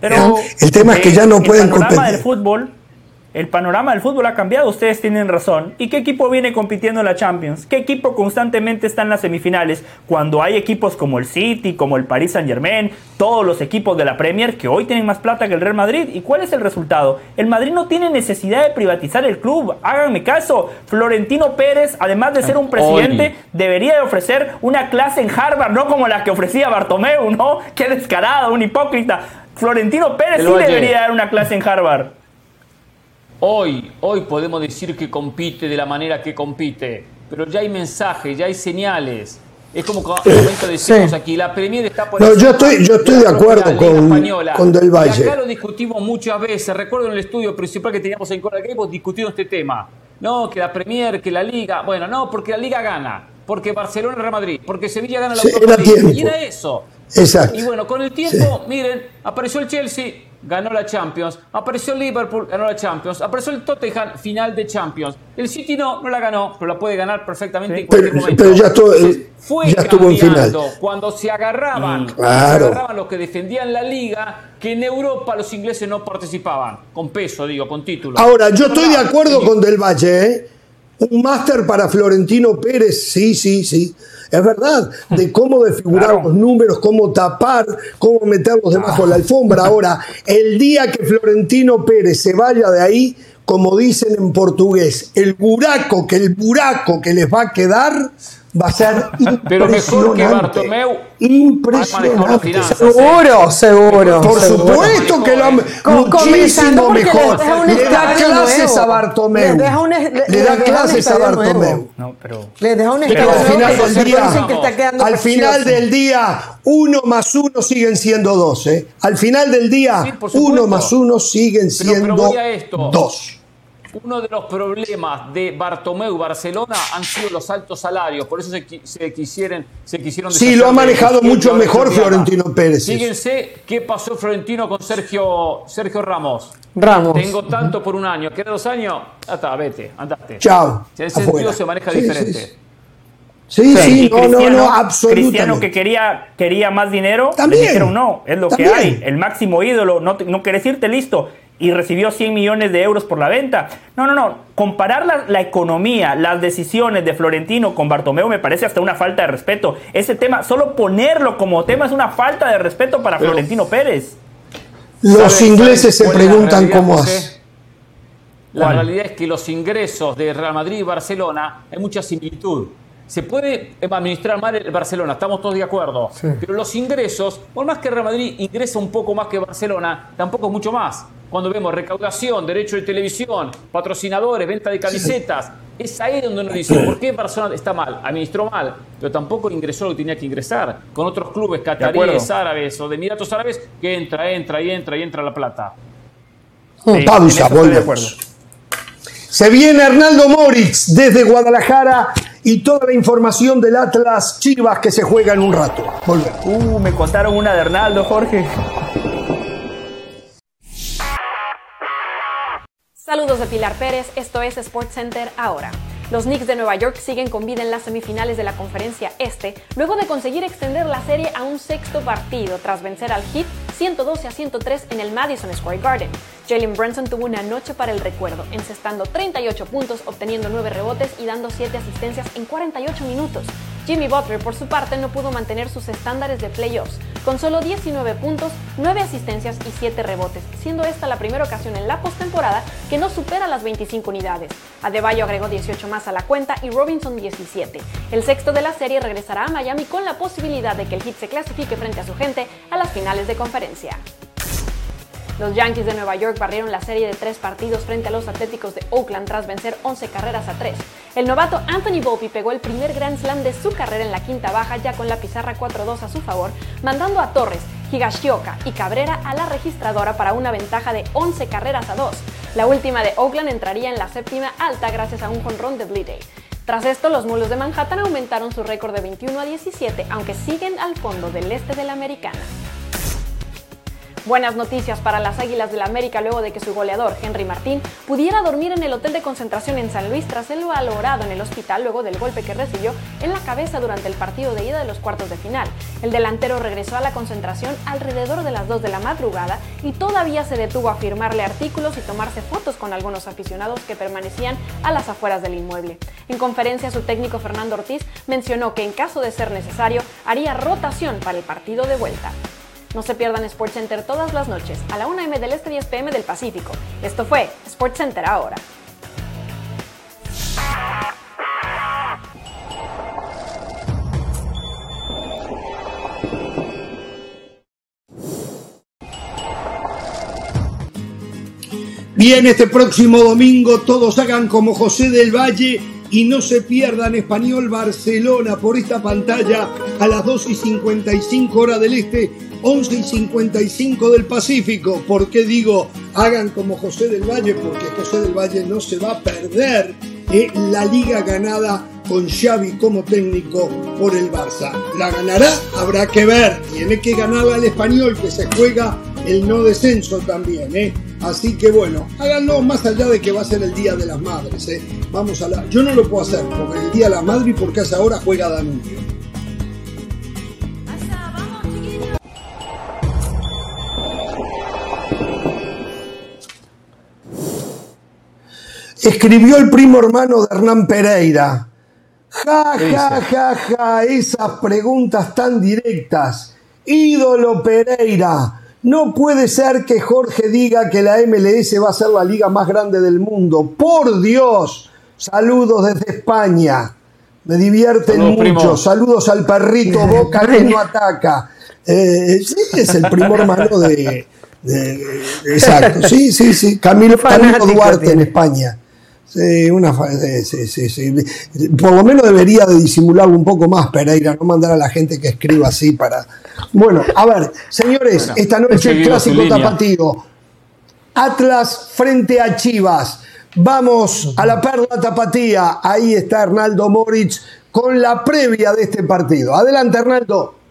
Pero El tema es que ya no el pueden panorama competir. del fútbol, el panorama del fútbol ha cambiado, ustedes tienen razón. ¿Y qué equipo viene compitiendo en la Champions? ¿Qué equipo constantemente está en las semifinales? Cuando hay equipos como el City, como el Paris Saint Germain, todos los equipos de la Premier que hoy tienen más plata que el Real Madrid. ¿Y cuál es el resultado? El Madrid no tiene necesidad de privatizar el club. Háganme caso. Florentino Pérez, además de ser un presidente, Hoy. debería de ofrecer una clase en Harvard, no como la que ofrecía Bartomeu, ¿no? Qué descarado, un hipócrita. Florentino Pérez sí debería dar una clase en Harvard. Hoy, hoy podemos decir que compite de la manera que compite, pero ya hay mensajes, ya hay señales. Es como que al momento decimos Sí. aquí, la Premier está por No, yo estoy- yo estoy de acuerdo con- Española. con Del Valle. Y acá lo discutimos muchas veces. Recuerdo en el estudio principal que teníamos en Corea que hemos discutido este tema. No, que la Premier, que la Liga. Bueno, no, porque la Liga gana. Porque Barcelona y Real Madrid. Porque Sevilla gana la Sí, Europa era. Y era eso. Exacto. Y bueno, con el tiempo, miren, apareció el Chelsea, ganó la Champions. Apareció el Liverpool, ganó la Champions. Apareció el Tottenham, final de Champions. El City no, no la ganó, pero la puede ganar perfectamente en cualquier Pero- momento. pero ya estuvo- Entonces, fue ya estuvo en cambiando. final. Cuando se agarraban, cuando se agarraban los que defendían la liga, que en Europa los ingleses no participaban. Con peso, digo, con título. Ahora, yo estoy de acuerdo con Del Valle, ¿eh? Un máster para Florentino Pérez, sí, sí, sí. Es verdad, de cómo desfigurar Claro. los números, cómo tapar, cómo meterlos debajo de la alfombra. Ahora, el día que Florentino Pérez se vaya de ahí, como dicen en portugués, el buraco, que el buraco que les va a quedar va a ser Pero mejor que impresionante. Bartomeu Impresionante. Seguro, seguro. Por seguro. supuesto que lo han muchísimo mejor. Le da clases a Bartomeu. Les deja un- le- Le da clases a Bartomeu. No, pero. Les deja un Pero al final del día- que final del uno más uno siguen siendo dos. ¿eh? Al final del día, Sí, uno más uno siguen Pero- pero siendo voy a esto. dos. Uno de los problemas de Bartomeu Barcelona han sido los altos salarios, por eso se, se quisieron, se quisieron Sí, lo ha manejado mucho mejor Florentino Pérez. Fíjense qué pasó Florentino con Sergio, Sergio Ramos. Ramos. Tengo tanto por un año, ¿quieres dos años? Hasta, vete, andate. Chao. En ese sentido se maneja diferente. Sí, sí, no, no, no, absolutamente. Cristiano que quería, quería más dinero, También, le dijeron no, es lo también. que hay, el máximo ídolo, no, te- no querés irte, listo. Y recibió 100 millones de euros por la venta. No, no, no. Comparar la, la economía, las decisiones de Florentino con Bartomeu me parece hasta una falta de respeto. Ese tema, solo ponerlo como tema es una falta de respeto para Pero- Florentino Pérez. Los ¿Sabe- ingleses se preguntan cómo hace. La realidad es que los ingresos de Real Madrid y Barcelona hay mucha similitud. Se puede administrar mal el Barcelona, estamos todos de acuerdo. Pero los ingresos, por más que Real Madrid ingresa un poco más que Barcelona, tampoco es mucho más. Cuando vemos recaudación, derecho de televisión, patrocinadores, venta de camisetas, es ahí donde uno dice, ¿por qué Barcelona está mal? Administró mal, pero tampoco ingresó lo que tenía que ingresar. Con otros clubes cataríes, árabes o de Emiratos Árabes, que entra, entra y entra y entra la plata. Sí, Pausa, volvemos. Se viene Hernaldo Moritz desde Guadalajara y toda la información del Atlas Chivas que se juega en un rato. Volvemos. Uh, me contaron una de Hernaldo, Jorge. Saludos de Pilar Pérez, esto es SportsCenter ahora. Los Knicks de Nueva York siguen con vida en las semifinales de la conferencia Este, luego de conseguir extender la serie a un sexto partido tras vencer al Heat 112 a 103 en el Madison Square Garden. Jalen Brunson tuvo una noche para el recuerdo, encestando 38 puntos, obteniendo 9 rebotes y dando 7 asistencias en 48 minutos. Jimmy Butler, por su parte, no pudo mantener sus estándares de playoffs, con solo 19 puntos, 9 asistencias y 7 rebotes, siendo esta la primera ocasión en la postemporada que no supera las 25 unidades. Adebayo agregó 18 más a la cuenta y Robinson 17. El sexto de la serie regresará a Miami con la posibilidad de que el Heat se clasifique frente a su gente a las finales de conferencia. Los Yankees de Nueva York barrieron la serie de tres partidos frente a los Atléticos de Oakland tras vencer 11 carreras a 3. El novato Anthony Volpe pegó el primer Grand Slam de su carrera en la quinta baja ya con la pizarra 4-2 a su favor, mandando a Torres, Higashioka y Cabrera a la registradora para una ventaja de 11 carreras a 2. La última de Oakland entraría en la séptima alta gracias a un jonrón de Bleday. Tras esto, los mulos de Manhattan aumentaron su récord de 21 a 17, aunque siguen al fondo del este de la americana. Buenas noticias para las Águilas del la América luego de que su goleador, Henry Martín, pudiera dormir en el hotel de concentración en San Luis tras ser valorado en el hospital luego del golpe que recibió en la cabeza durante el partido de ida de los cuartos de final. El delantero regresó a la concentración alrededor de las 2 de la madrugada y todavía se detuvo a firmarle artículos y tomarse fotos con algunos aficionados que permanecían a las afueras del inmueble. En conferencia, su técnico Fernando Ortiz mencionó que en caso de ser necesario haría rotación para el partido de vuelta. No se pierdan SportsCenter todas las noches a la 1 m del Este 10 pm del Pacífico. Esto fue SportsCenter ahora. Bien, este próximo domingo todos hagan como José del Valle y no se pierdan Español Barcelona por esta pantalla a las 2 y 55 hora del Este, 11 y 55 del Pacífico. ¿Por qué digo hagan como José del Valle? Porque José del Valle no se va a perder la liga ganada con Xavi como técnico por el Barça. ¿La ganará? Habrá que ver. Tiene que ganarla el español que se juega el no descenso también. ¿eh? Así que bueno, háganlo más allá de que va a ser el Día de las Madres. ¿eh? Vamos a la... Yo no lo puedo hacer porque el Día de la Madre y porque a esa hora juega Danubio. Escribió el primo hermano de Hernán Pereira. Ja, ja, ja, ja, esas preguntas tan directas. Ídolo Pereira. No puede ser que Jorge diga que la MLS va a ser la liga más grande del mundo. Por Dios. Saludos desde España. Me divierten mucho. primo. Saludos al perrito Boca que no ataca. Eh, sí, es el primo hermano de, de- de- Exacto. Sí, sí, sí. Camilo, Camilo Duarte en. España. Sí, una sí, sí, sí. Por lo menos debería de disimularlo un poco más, Pereira, no mandar a la gente que escriba así para. Bueno, a ver, señores, Bueno, esta he noche seguido clásico tapatío. Atlas frente a Chivas. Vamos a la perla tapatía. Ahí está Hernaldo Moritz con la previa de este partido. Adelante, Hernaldo.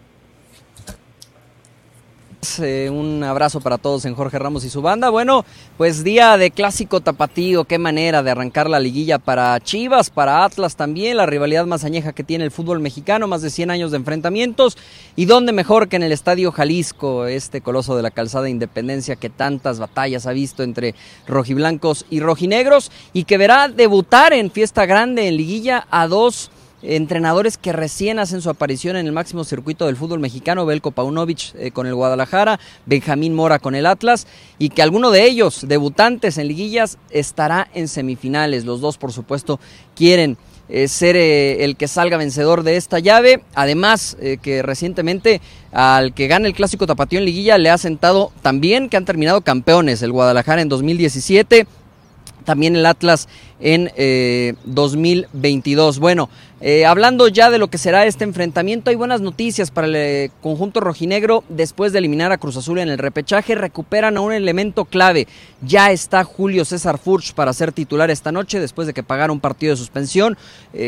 Eh, un abrazo para todos en Jorge Ramos y su banda. Bueno, pues día de clásico tapatío, qué manera de arrancar la liguilla para Chivas, para Atlas también, la rivalidad más añeja que tiene el fútbol mexicano, más de 100 años de enfrentamientos. Y dónde mejor que en el Estadio Jalisco, este coloso de la calzada Independencia que tantas batallas ha visto entre rojiblancos y rojinegros y que verá debutar en fiesta grande en liguilla a dos entrenadores que recién hacen su aparición en el máximo circuito del fútbol mexicano, Belko Paunovic eh, con el Guadalajara, Benjamín Mora con el Atlas, y que alguno de ellos, debutantes en liguillas, estará en semifinales. Los dos, por supuesto, quieren eh, ser eh, el que salga vencedor de esta llave. Además, que recientemente al que gana el clásico tapatío en liguilla le ha sentado también que han terminado campeones, el Guadalajara en 2017 también el Atlas en 2022. Eh, bueno, eh, hablando ya de lo que será este enfrentamiento, hay buenas noticias para el eh, conjunto rojinegro. Después de eliminar a Cruz Azul en el repechaje, recuperan a un elemento clave. Ya está Julio César Furch para ser titular esta noche, después de que pagara un partido de suspensión.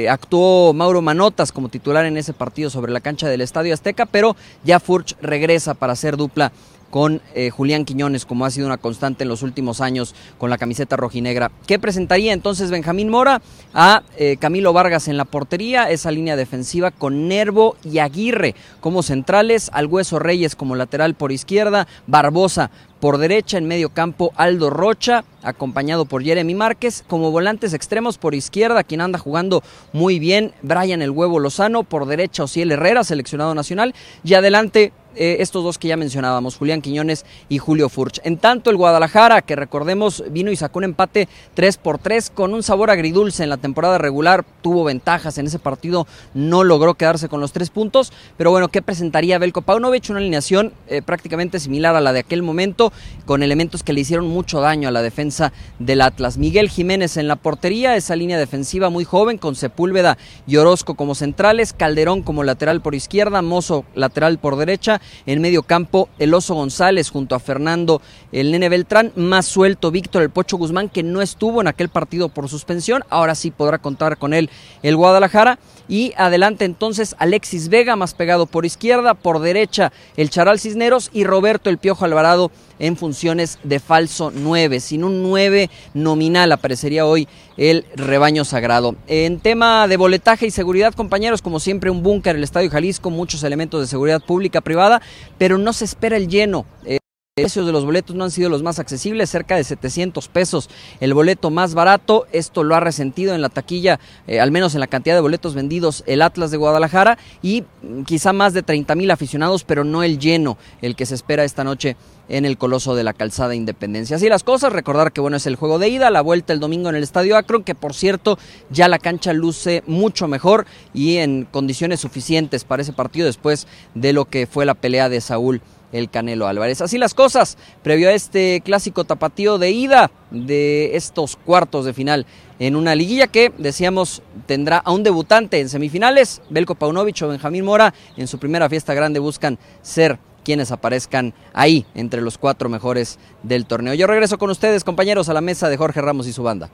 actuó Mauro Manotas como titular en ese partido sobre la cancha del Estadio Azteca, pero ya Furch regresa para ser dupla con eh, Julián Quiñones, como ha sido una constante en los últimos años con la camiseta rojinegra. ¿Qué presentaría entonces Benjamín Mora? A eh, Camilo Vargas en la portería, esa línea defensiva con Nervo y Aguirre como centrales, al Hueso Reyes como lateral por izquierda, Barbosa por derecha, en medio campo Aldo Rocha, acompañado por Jeremy Márquez, como volantes extremos por izquierda, quien anda jugando muy bien, Brian el Huevo Lozano, por derecha Ociel Herrera, seleccionado nacional, y adelante eh, estos dos que ya mencionábamos, Julián Quiñones y Julio Furch. En tanto, el Guadalajara, que recordemos vino y sacó un empate 3 por 3 con un sabor agridulce en la temporada regular, tuvo ventajas en ese partido, no logró quedarse con los tres puntos, pero bueno, ¿qué presentaría Belko Paunovic? Una alineación eh, prácticamente similar a la de aquel momento, con elementos que le hicieron mucho daño a la defensa del Atlas. Miguel Jiménez en la portería, esa línea defensiva muy joven, con Sepúlveda y Orozco como centrales, Calderón como lateral por izquierda, Mozo lateral por derecha, en medio campo, el Oso González junto a Fernando el Nene Beltrán. Más suelto Víctor el Pocho Guzmán, que no estuvo en aquel partido por suspensión. Ahora sí podrá contar con él el Guadalajara. Y adelante entonces Alexis Vega, más pegado por izquierda. Por derecha el Charal Cisneros y Roberto el Piojo Alvarado en funciones de falso 9. Sin un 9 nominal aparecería hoy el rebaño sagrado. En tema de boletaje y seguridad, compañeros, como siempre un búnker, el Estadio Jalisco, muchos elementos de seguridad pública, privada, pero no se espera el lleno. Eh, precios de los boletos no han sido los más accesibles, cerca de 700 pesos el boleto más barato. Esto lo ha resentido en la taquilla, eh, al menos en la cantidad de boletos vendidos, el Atlas de Guadalajara y mm, quizá más de 30 mil aficionados, pero no el lleno, el que se espera esta noche en el Coloso de la Calzada Independencia. Así las cosas, recordar que bueno es el juego de ida, la vuelta el domingo en el Estadio Akron, que por cierto ya la cancha luce mucho mejor y en condiciones suficientes para ese partido después de lo que fue la pelea de Saúl el Canelo Álvarez. Así las cosas, previo a este clásico tapatío de ida de estos cuartos de final en una liguilla que, decíamos, tendrá a un debutante en semifinales, Belko Paunovic o Benjamín Mora, en su primera fiesta grande buscan ser quienes aparezcan ahí entre los cuatro mejores del torneo. Yo regreso con ustedes, compañeros, a la mesa de Jorge Ramos y su banda.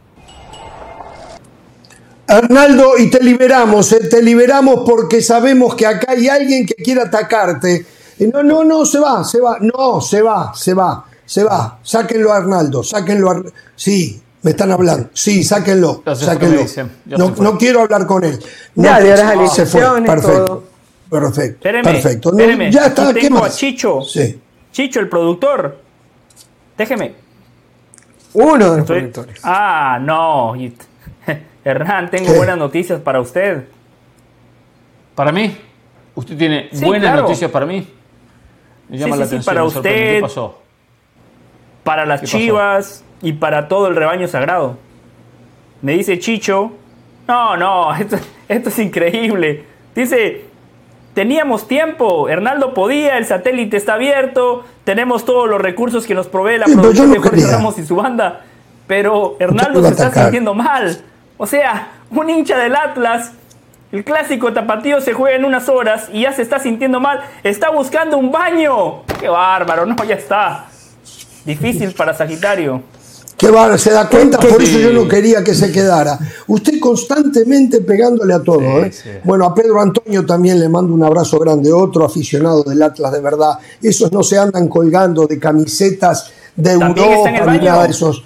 Arnaldo, y te liberamos, eh, te liberamos porque sabemos que acá hay alguien que quiere atacarte no, no, no, se va, se va, no, se va, se va, se va. Sáquenlo a Arnaldo, sáquenlo a... Sí, me están hablando. Sí, sáquenlo, sáquenlo. No, no, quiero hablar con él. No, ya, de las se fue. Perfecto. Perfecto. perfecto. ya está. ¿Qué más? Chicho. Sí. Chicho, el productor. Déjeme. Uno de los productores. Ah, no. Hernán, tengo buenas noticias para usted. ¿Para mí? ¿Usted tiene buenas noticias para mí? Me llama la atención. para usted, ¿Qué pasó? para las chivas y para todo el rebaño sagrado. Me dice Chicho, no, no, esto, es increíble. Dice, teníamos tiempo, Hernaldo podía, el satélite está abierto, tenemos todos los recursos que nos provee la producción de Jorge Ramos y su banda, pero Hernaldo se está sintiendo mal. O sea, un hincha del Atlas el clásico tapatío se juega en unas horas y ya se está sintiendo mal. Está buscando un baño. Qué bárbaro, no, ya está. Difícil para Sagitario. Que va, se da cuenta, ¿Qué- por qué- eso yo no quería que se quedara. Usted constantemente pegándole a todo. Sí, ¿eh? sí. Bueno, a Pedro Antonio también le mando un abrazo grande, otro aficionado del Atlas de verdad. Esos no se andan colgando de camisetas de ¿También está en el Europa ni nada de esos.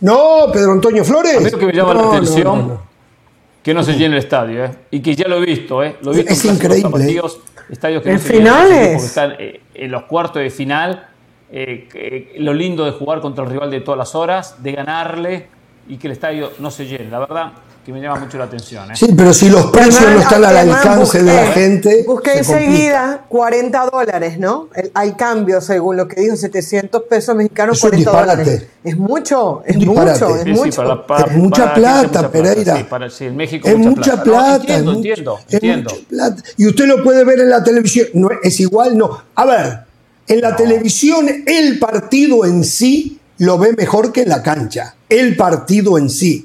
No, Pedro Antonio Flores. A mí lo que me llama No, la atención, no, no. Que no se llene el estadio, ¿eh? Y que ya lo he visto, ¿eh? Lo he visto Es en increíble, estadios que En no se llenan, finales. porque están eh, en los cuartos de final. eh, que- lo lindo de jugar contra el rival de todas las horas, de ganarle y que el estadio no se llene. La verdad que me llama mucho la atención, ¿eh? Sí, pero si los precios no están al Además, alcance de la busqué- gente. Busqué enseguida 40 dólares, ¿no? El- hay cambio, según lo que dijo, 700 pesos mexicanos, Es un 40 disparate. dólares. Es mucho, es mucho, es Sí, sí, mucho. para- para- Es mucha plata, mucha Pereira. Sí, para, sí, en México Es mucha, mucha No, plata. entiendo, es entiendo, es entiendo. mucha plata. Y usted lo puede ver en la televisión. No, es igual, no. A ver, en la televisión el partido en sí lo ve mejor que en la cancha. El partido en sí.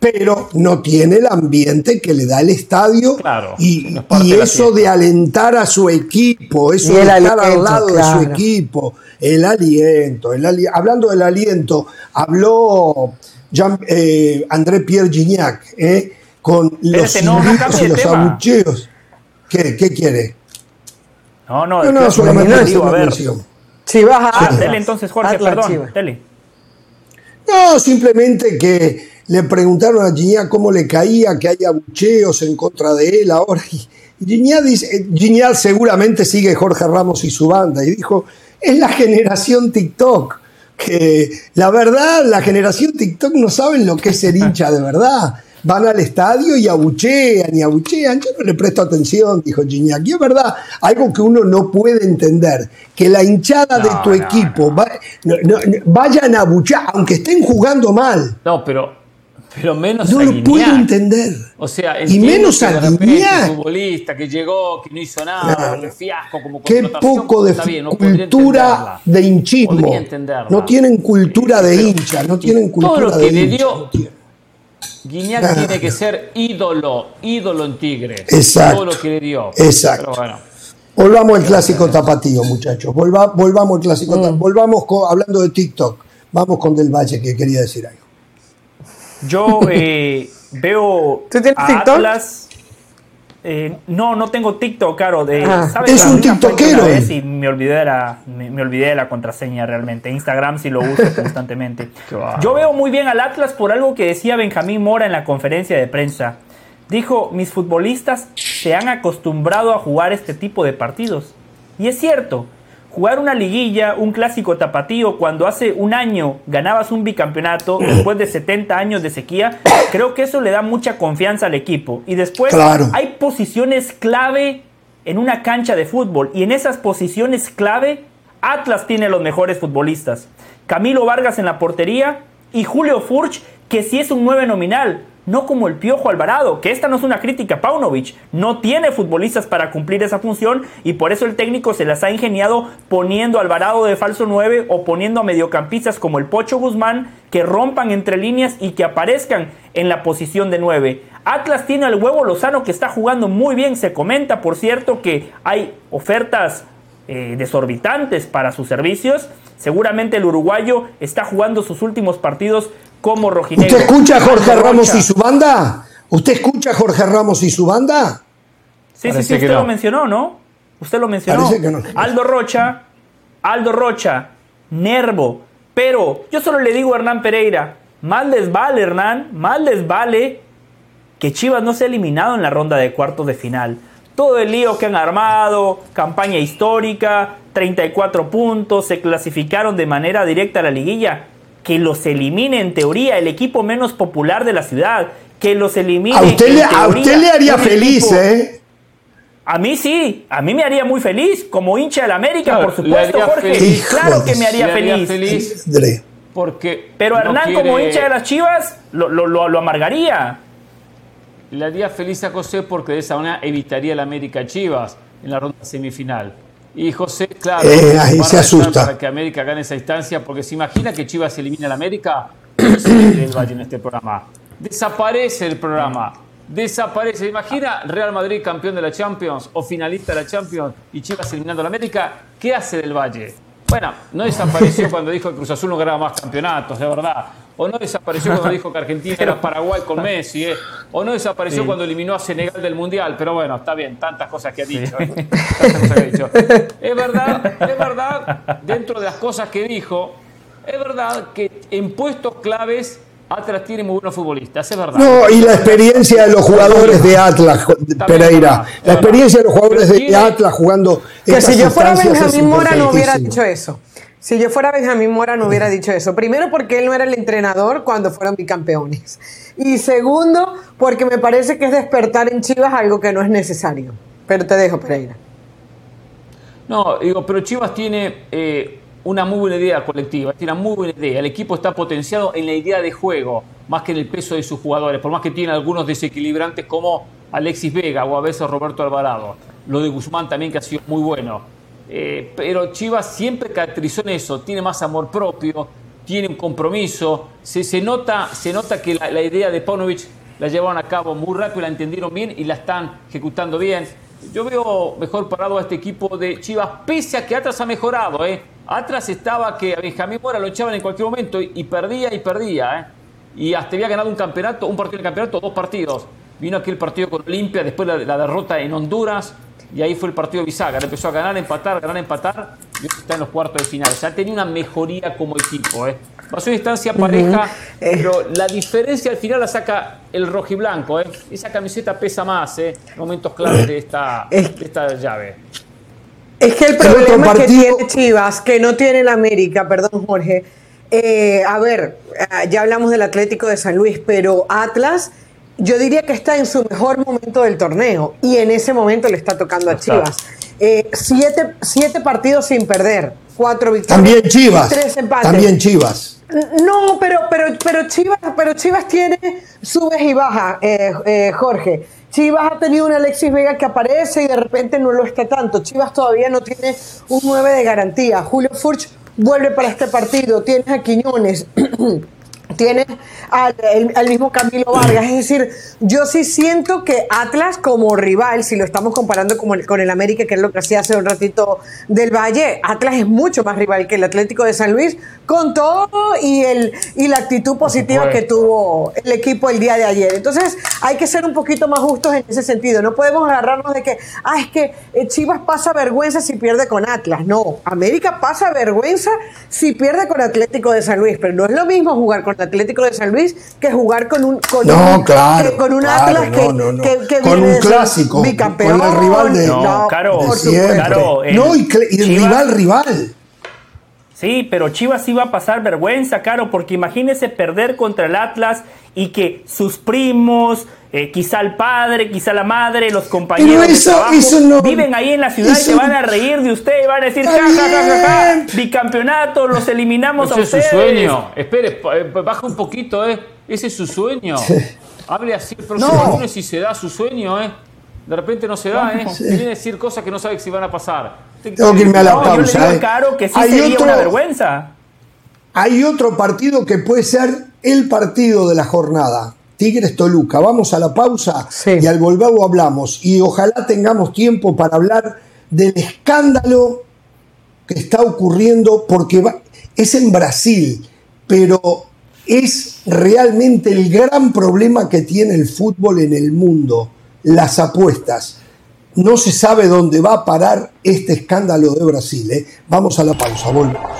Pero no tiene el ambiente que le da el estadio Claro, y, no eso de alentar a su equipo, eso de estar al lado de su equipo, el aliento, el ali- hablando del aliento, habló Jean- eh, André Pierre Gignac eh, con los Espérate, no, no y abucheos. ¿Qué, ¿Qué quiere? No, no, No, el no, solamente digo, hacer a una ver. mención. Chivas Ah, Atlas. dele entonces, Jorge, Atlas, perdón. Dele. No, simplemente que le preguntaron a Gignac cómo le caía que haya abucheos en contra de él ahora. Y dice, eh, seguramente sigue Jorge Ramos y su banda y dijo, es la generación TikTok. Que la verdad, la generación TikTok no saben lo que es ser hincha de verdad. Van al estadio y abuchean y abuchean. Yo no le presto atención, dijo Gignac. Y es verdad, algo que uno no puede entender, que la hinchada de tu no, equipo no, vayan a abuchear, aunque estén jugando mal. No, pero, pero menos No a lo puedo entender. O sea, Y menos que a de repente Guiñac. un futbolista que llegó, que no hizo nada, Claro. que fiasco como Qué poco de bien, no cultura de hinchismo. No tienen cultura de hincha, no tienen todo cultura lo de que le hincha. dio- no tienen. Guiñac Claro. tiene que ser ídolo, ídolo en Tigre. Exacto. Todo lo que le dio. Exacto. Pero bueno, Volvamos al clásico tapatío, muchachos. Volva- volvamos al clásico Mm. Volvamos con- hablando de TikTok. Vamos con Del Valle, que quería decir algo. Yo eh, veo ¿Tú tienes a TikTok? Atlas. eh, no, no tengo TikTok, claro. De, Ah. ¿sabes? Es un tiktokero. Y me olvidé, de la, me, me olvidé de la contraseña realmente. Instagram sí lo uso constantemente. Yo veo muy bien al Atlas por algo que decía Benjamín Mora en la conferencia de prensa. Dijo, mis futbolistas se han acostumbrado a jugar este tipo de partidos. Y es cierto, jugar una liguilla, un clásico tapatío, cuando hace un año ganabas un bicampeonato, después de 70 años de sequía, creo que eso le da mucha confianza al equipo. Y después Claro. hay posiciones clave en una cancha de fútbol. Y en esas posiciones clave, Atlas tiene los mejores futbolistas. Camilo Vargas en la portería y Julio Furch, que sí es un 9 nominal. No como el Piojo Alvarado, que esta no es una crítica Paunovic. No tiene futbolistas para cumplir esa función y por eso el técnico se las ha ingeniado poniendo Alvarado de falso 9 o poniendo a mediocampistas como el Pocho Guzmán que rompan entre líneas y que aparezcan en la posición de 9. Atlas tiene al huevo Lozano que está jugando muy bien. Se comenta, por cierto, que hay ofertas eh, desorbitantes para sus servicios. Seguramente el uruguayo está jugando sus últimos partidos como rojinegro. ¿Usted escucha a Jorge Ramos y su banda? ¿Usted escucha a Jorge Ramos y su banda? Sí, sí, Parece sí, usted no. lo mencionó, ¿no? Usted lo mencionó. Parece que no. Aldo Rocha, Aldo Rocha, Nervo. Pero yo solo le digo a Hernán Pereira, más les vale, Hernán, más les vale que Chivas no sea eliminado en la ronda de cuartos de final. Todo el lío que han armado, campaña histórica, 34 puntos, se clasificaron de manera directa a la liguilla. Que los elimine en teoría el equipo menos popular de la ciudad. Que los elimine. A usted, en le, a teoría usted le haría feliz, equipo- ¿eh? a mí sí, a mí me haría muy feliz, como hincha del América, Claro, por supuesto, Jorge. feliz. Claro que me haría feliz. porque. Pero no Hernán, como hincha de las Chivas, lo, lo- lo- lo amargaría. Le haría feliz a José porque de esa manera evitaría el América Chivas en la ronda semifinal. Y José, claro, Eh, ahí a se asusta. para que América gane esa instancia, porque se imagina que Chivas elimina América, no se mete el Valle en este programa. Desaparece el programa. Desaparece. Imagina Real Madrid campeón de la Champions o finalista de la Champions y Chivas eliminando al América. ¿Qué hace del Valle? Bueno, no desapareció cuando dijo que Cruz Azul no ganaba más campeonatos, de verdad. O no desapareció cuando dijo que Argentina era Paraguay con Messi. ¿eh? O no desapareció cuando eliminó a Senegal del Mundial. Pero bueno, está bien, tantas cosas que ha dicho. ¿eh? Tantas cosas que ha dicho. Es verdad, es verdad, dentro de las cosas que dijo, es verdad que en puestos claves Atlas tiene muy buenos futbolistas, es verdad. No, y la experiencia de los jugadores de Atlas, Pereira. La experiencia de los jugadores de Atlas jugando. Que si yo fuera Benjamín Mora no hubiera dicho eso. Si yo fuera Benjamín Mora no hubiera dicho eso. Primero porque él no era el entrenador cuando fueron bicampeones. Y segundo porque me parece que es despertar en Chivas algo que no es necesario. Pero te dejo, Pereira. No, digo, pero Chivas tiene eh, una muy buena idea colectiva, tiene una muy buena idea. El equipo está potenciado en la idea de juego, más que en el peso de sus jugadores, por más que tiene algunos desequilibrantes como Alexis Vega o a veces Roberto Alvarado. Lo de Guzmán también que ha sido muy bueno. Eh, pero Chivas siempre caracterizó en eso, tiene más amor propio, tiene un compromiso, se, se nota, se nota que la, idea de Paunovic la llevaron a cabo muy rápido, la entendieron bien y la están ejecutando bien. Yo veo mejor parado a este equipo de Chivas, pese a que Atlas ha mejorado. ¿eh? Atlas estaba que a Benjamín Mora lo echaban en cualquier momento y, perdía y perdía. ¿eh? Y hasta había ganado un campeonato, un partido en el campeonato, dos partidos. Vino aquel partido con Olimpia, después la, la derrota en Honduras y ahí fue el partido de Bisaga. Empezó a ganar, empatar, ganar, empatar y está en los cuartos de final. O sea, ha tenido una mejoría como equipo. ¿eh? Pasó una instancia pareja, pero la diferencia al final la saca el rojiblanco. ¿eh? Esa camiseta pesa más ¿eh? en momentos claves de esta, de esta llave. Es que el problema que tiene Chivas, que no tiene el América, perdón Jorge, eh, a ver, eh, ya hablamos del Atlético de San Luis, pero Atlas yo diría que está en su mejor momento del torneo y en ese momento le está tocando a Chivas. Eh, siete, siete, partidos sin perder, cuatro victorias. También Chivas. Tres empates. También Chivas. No, pero, pero, pero, Chivas, pero Chivas tiene subes y bajas, eh, eh, Jorge. Chivas ha tenido un Alexis Vega que aparece y de repente no lo está tanto. Chivas todavía no tiene un 9 de garantía. Julio Furch vuelve para este partido. Tienes a Quiñones. Tienes al, mismo Camilo Vargas. Es decir, yo sí siento que Atlas como rival, si lo estamos comparando con el, con el América, que es lo que hacía hace un ratito del Valle, Atlas es mucho más rival que el Atlético de San Luis, con todo y, el, y la actitud positiva que tuvo el equipo el día de ayer. Entonces, hay que ser un poquito más justos en ese sentido. No podemos agarrarnos de que, ah, es que eh, Chivas pasa vergüenza si pierde con Atlas. No, América pasa vergüenza si pierde con Atlético de San Luis, pero no es lo mismo jugar con Atlético de San Luis que jugar con un con un, claro, con un Atlas que, que, con un clásico bicampeón con el rival de no, claro, claro no y, el rival rival Sí, pero Chivas iba a pasar vergüenza, Caro, porque imagínese perder contra el Atlas y que sus primos, eh, quizá el padre, quizá la madre, los compañeros de trabajo, viven ahí en la ciudad y se van a reír de usted y van a decir, ja, ja, ja, ja, ja, bicampeonato, los eliminamos Ese a ustedes. es su sueño. Espere, eh, baja un poquito, ¿eh? Ese es su sueño. Hable así el próximo no. lunes si se da su sueño, ¿eh? De repente no se da, ¿eh? Sí. Viene a decir cosas que no sabe si van a pasar. Tengo que irme a la no, pausa. Yo le digo, Caro, que sí hay sería otro, una vergüenza. Hay otro partido que puede ser el partido de la jornada. Tigres Toluca. Vamos a la pausa sí. y al volver hablamos. Y ojalá tengamos tiempo para hablar del escándalo que está ocurriendo, porque va, es en Brasil, pero es realmente el gran problema que tiene el fútbol en el mundo, las apuestas. No se sabe dónde va a parar este escándalo de Brasil. ¿eh? Vamos a la pausa, volvemos.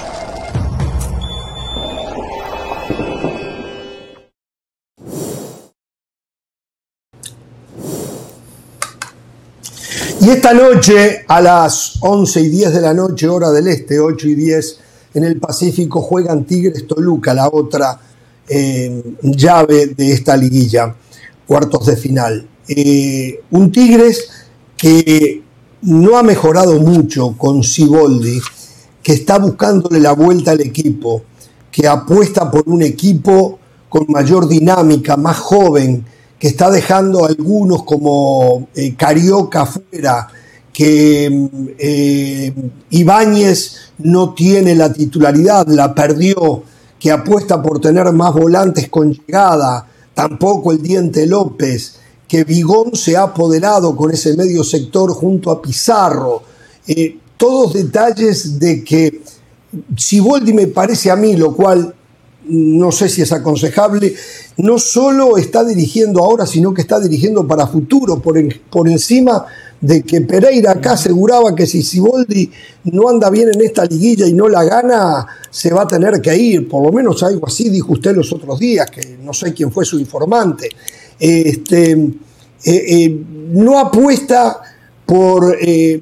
Y esta noche, a las 11 y 10 de la noche, hora del este, 8 y 10 en el Pacífico, juegan Tigres Toluca, la otra eh, llave de esta liguilla, cuartos de final. Eh, un Tigres que no ha mejorado mucho con Siboldi, que está buscándole la vuelta al equipo, que apuesta por un equipo con mayor dinámica, más joven, que está dejando a algunos como eh, Carioca fuera, que eh, Ibáñez no tiene la titularidad, la perdió, que apuesta por tener más volantes con llegada, tampoco el Diente López, que Vigón se ha apoderado con ese medio sector junto a Pizarro. Eh, todos detalles de que Siboldi me parece a mí, lo cual no sé si es aconsejable, no solo está dirigiendo ahora, sino que está dirigiendo para futuro, por, por encima de que Pereira acá aseguraba que si Siboldi no anda bien en esta liguilla y no la gana, se va a tener que ir. Por lo menos algo así dijo usted los otros días, que no sé quién fue su informante. Este, eh, eh, no apuesta por, eh,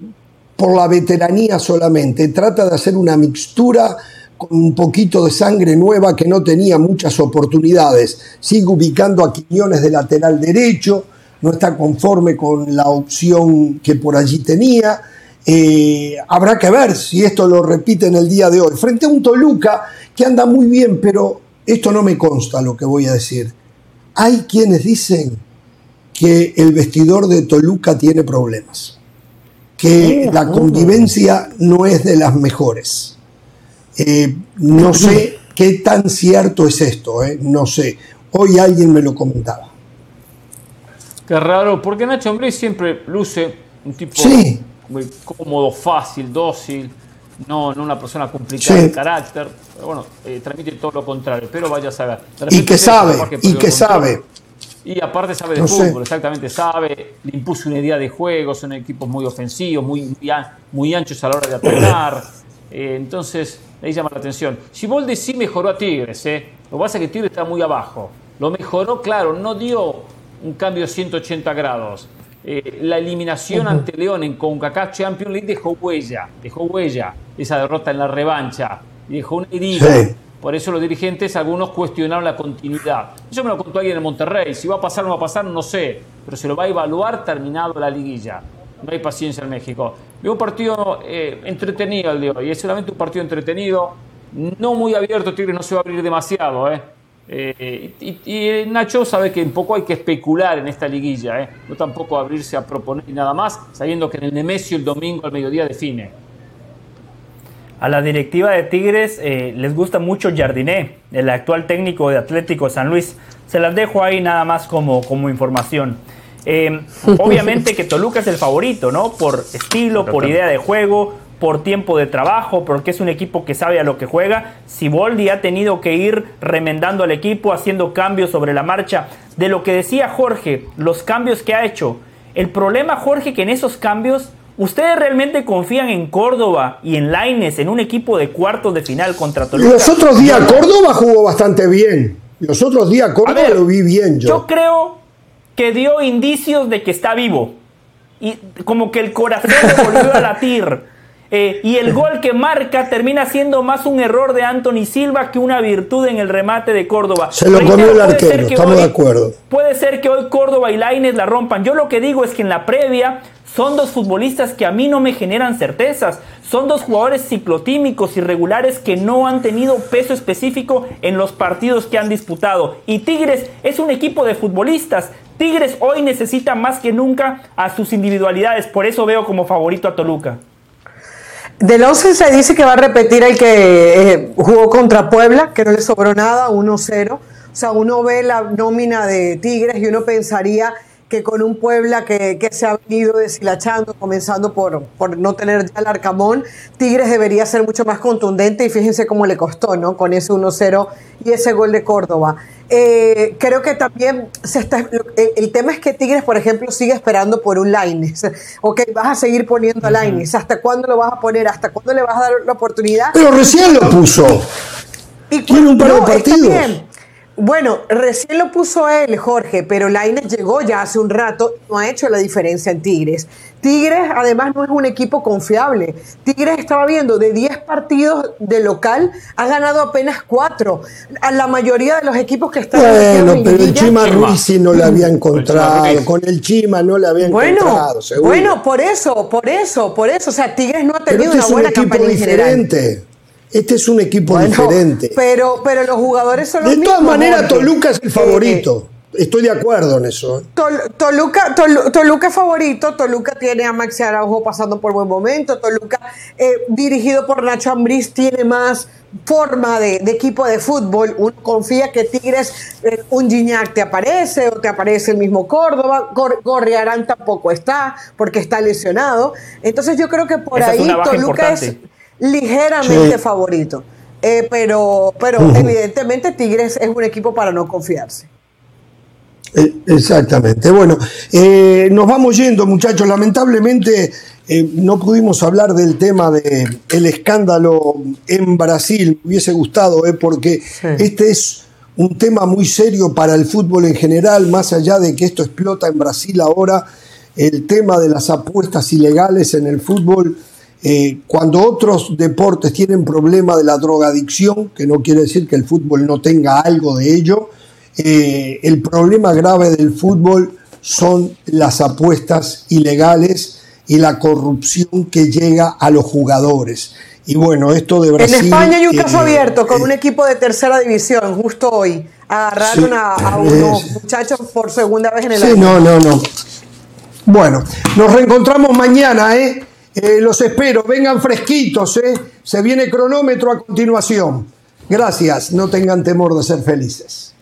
por la veteranía solamente, trata de hacer una mixtura con un poquito de sangre nueva que no tenía muchas oportunidades. Sigue ubicando a Quiñones de lateral derecho, no está conforme con la opción que por allí tenía. Habrá que ver si esto lo repite en el día de hoy. Frente a un Toluca que anda muy bien, pero esto no me consta lo que voy a decir. Hay quienes dicen que el vestidor de Toluca tiene problemas, que la convivencia no es de las mejores. Eh, no sé qué tan cierto es esto, eh, no sé. Hoy alguien me lo comentaba. Qué raro, porque Nacho Ambriz siempre luce un tipo muy cómodo, fácil, dócil, no, no una persona complicada de carácter. Pero bueno, eh, transmite todo lo contrario, pero vaya a saber. Y que sabe, y que sabe. Y aparte sabe de fútbol, exactamente sabe, le impuso una idea de juego, son equipos muy ofensivos, muy, muy anchos a la hora de atacar. Eh, entonces, ahí llama la atención. Siboldi sí mejoró a Tigres, ¿eh? Lo que pasa es que Tigres está muy abajo. Lo mejoró, claro, no dio un cambio de 180 grados. Eh, la eliminación ante León en CONCACAF Champions League dejó huella, dejó huella esa derrota en la revancha, dejó una herida. Por eso los dirigentes, algunos cuestionaron la continuidad. Eso me lo contó alguien en Monterrey. Si va a pasar o no va a pasar, no sé. Pero se lo va a evaluar terminado la liguilla. No hay paciencia en México. Veo un partido eh, entretenido el de hoy. Es solamente un partido entretenido. No muy abierto. Tigre no se va a abrir demasiado. ¿eh? Eh, y, Nacho sabe que un poco hay que especular en esta liguilla, ¿eh? no tampoco abrirse a proponer nada más, sabiendo que en el Nemesio el domingo al mediodía define. A la directiva de Tigres eh, les gusta mucho Jardiné, el actual técnico de Atlético San Luis. Se las dejo ahí nada más como, como información. obviamente que Toluca es el favorito, ¿no? Por estilo, por idea de juego, por tiempo de trabajo, porque es un equipo que sabe a lo que juega. Siboldi ha tenido que ir remendando al equipo, haciendo cambios sobre la marcha. De lo que decía Jorge, los cambios que ha hecho. El problema, Jorge, que en esos cambios, ¿ustedes realmente confían en Córdoba y en Laines, en un equipo de cuartos de final contra Toluca? Los otros días Córdoba jugó bastante bien. Los otros días Córdoba lo vi bien yo. Yo creo que dio indicios de que está vivo. Y como que el corazón le volvió a latir. Eh, y el gol que marca termina siendo más un error de Anthony Silva que una virtud en el remate de Córdoba. Se lo comió el arquero, estamos de acuerdo. Puede ser que hoy Córdoba y Laines la rompan. Yo lo que digo es que en la previa son dos futbolistas que a mí no me generan certezas. Son dos jugadores ciclotímicos irregulares que no han tenido peso específico en los partidos que han disputado. Y Tigres es un equipo de futbolistas. Tigres hoy necesita más que nunca a sus individualidades. Por eso veo como favorito a Toluca. Del 11 se dice que va a repetir el que eh, jugó contra Puebla, que no le sobró nada, 1-0. O sea, uno ve la nómina de Tigres y uno pensaría que con un Puebla que, se ha venido deshilachando, comenzando por, por no tener ya el Arcamón, Tigres debería ser mucho más contundente y fíjense cómo le costó, ¿no? Con ese 1-0 y ese gol de Córdoba. Eh, creo que también se está, el, tema es que Tigres, por ejemplo, sigue esperando por un Laines. Ok, vas a seguir poniendo a Laines. ¿Hasta cuándo lo vas a poner? ¿Hasta cuándo le vas a dar la oportunidad? Pero recién lo puso. Y Tiene un par de partidos. Bueno, recién lo puso él, Jorge, pero Laines llegó ya hace un rato y no ha hecho la diferencia en Tigres. Tigres, además, no es un equipo confiable. Tigres estaba viendo de 10 partidos de local, ha ganado apenas 4. A la mayoría de los equipos que están. Bueno, pero el Chima Ruiz sí no la había encontrado. Con el Chima no la había encontrado, seguro. Bueno, por eso, por eso, por eso. O sea, Tigres no ha tenido este una buena campaña diferente. Este es un equipo diferente. Pero, pero los jugadores son los De todas maneras, Toluca es el favorito. Estoy de acuerdo en eso. ¿eh? Toluca, Toluca es favorito. Toluca tiene a Maxi Araujo pasando por buen momento. Toluca, eh, dirigido por Nacho Ambriz, tiene más forma de, equipo de fútbol. Uno confía que Tigres, eh, un Gignac te aparece o te aparece el mismo Córdoba. Gorriarán tampoco está porque está lesionado. Entonces yo creo que por ahí Toluca es ligeramente favorito. Eh, pero pero evidentemente Tigres es un equipo para no confiarse. Eh, exactamente. Bueno, eh, nos vamos yendo, muchachos. Lamentablemente no pudimos hablar del tema del el escándalo en Brasil. Me hubiese gustado, porque este es un tema muy serio para el fútbol en general, más allá de que esto explota en Brasil ahora, el tema de las apuestas ilegales en el fútbol. Eh, cuando otros deportes tienen problema de la drogadicción, que no quiere decir que el fútbol no tenga algo de ello, eh, el problema grave del fútbol son las apuestas ilegales y la corrupción que llega a los jugadores. Y bueno, esto de Brasil. En España hay un caso eh, abierto con un equipo de tercera división, justo hoy. Agarraron a, unos muchachos por segunda vez en el sí, no, no, no. Bueno, nos reencontramos mañana, ¿eh? ¿Eh? Los espero, vengan fresquitos, ¿eh? Se viene cronómetro a continuación. Gracias, no tengan temor de ser felices.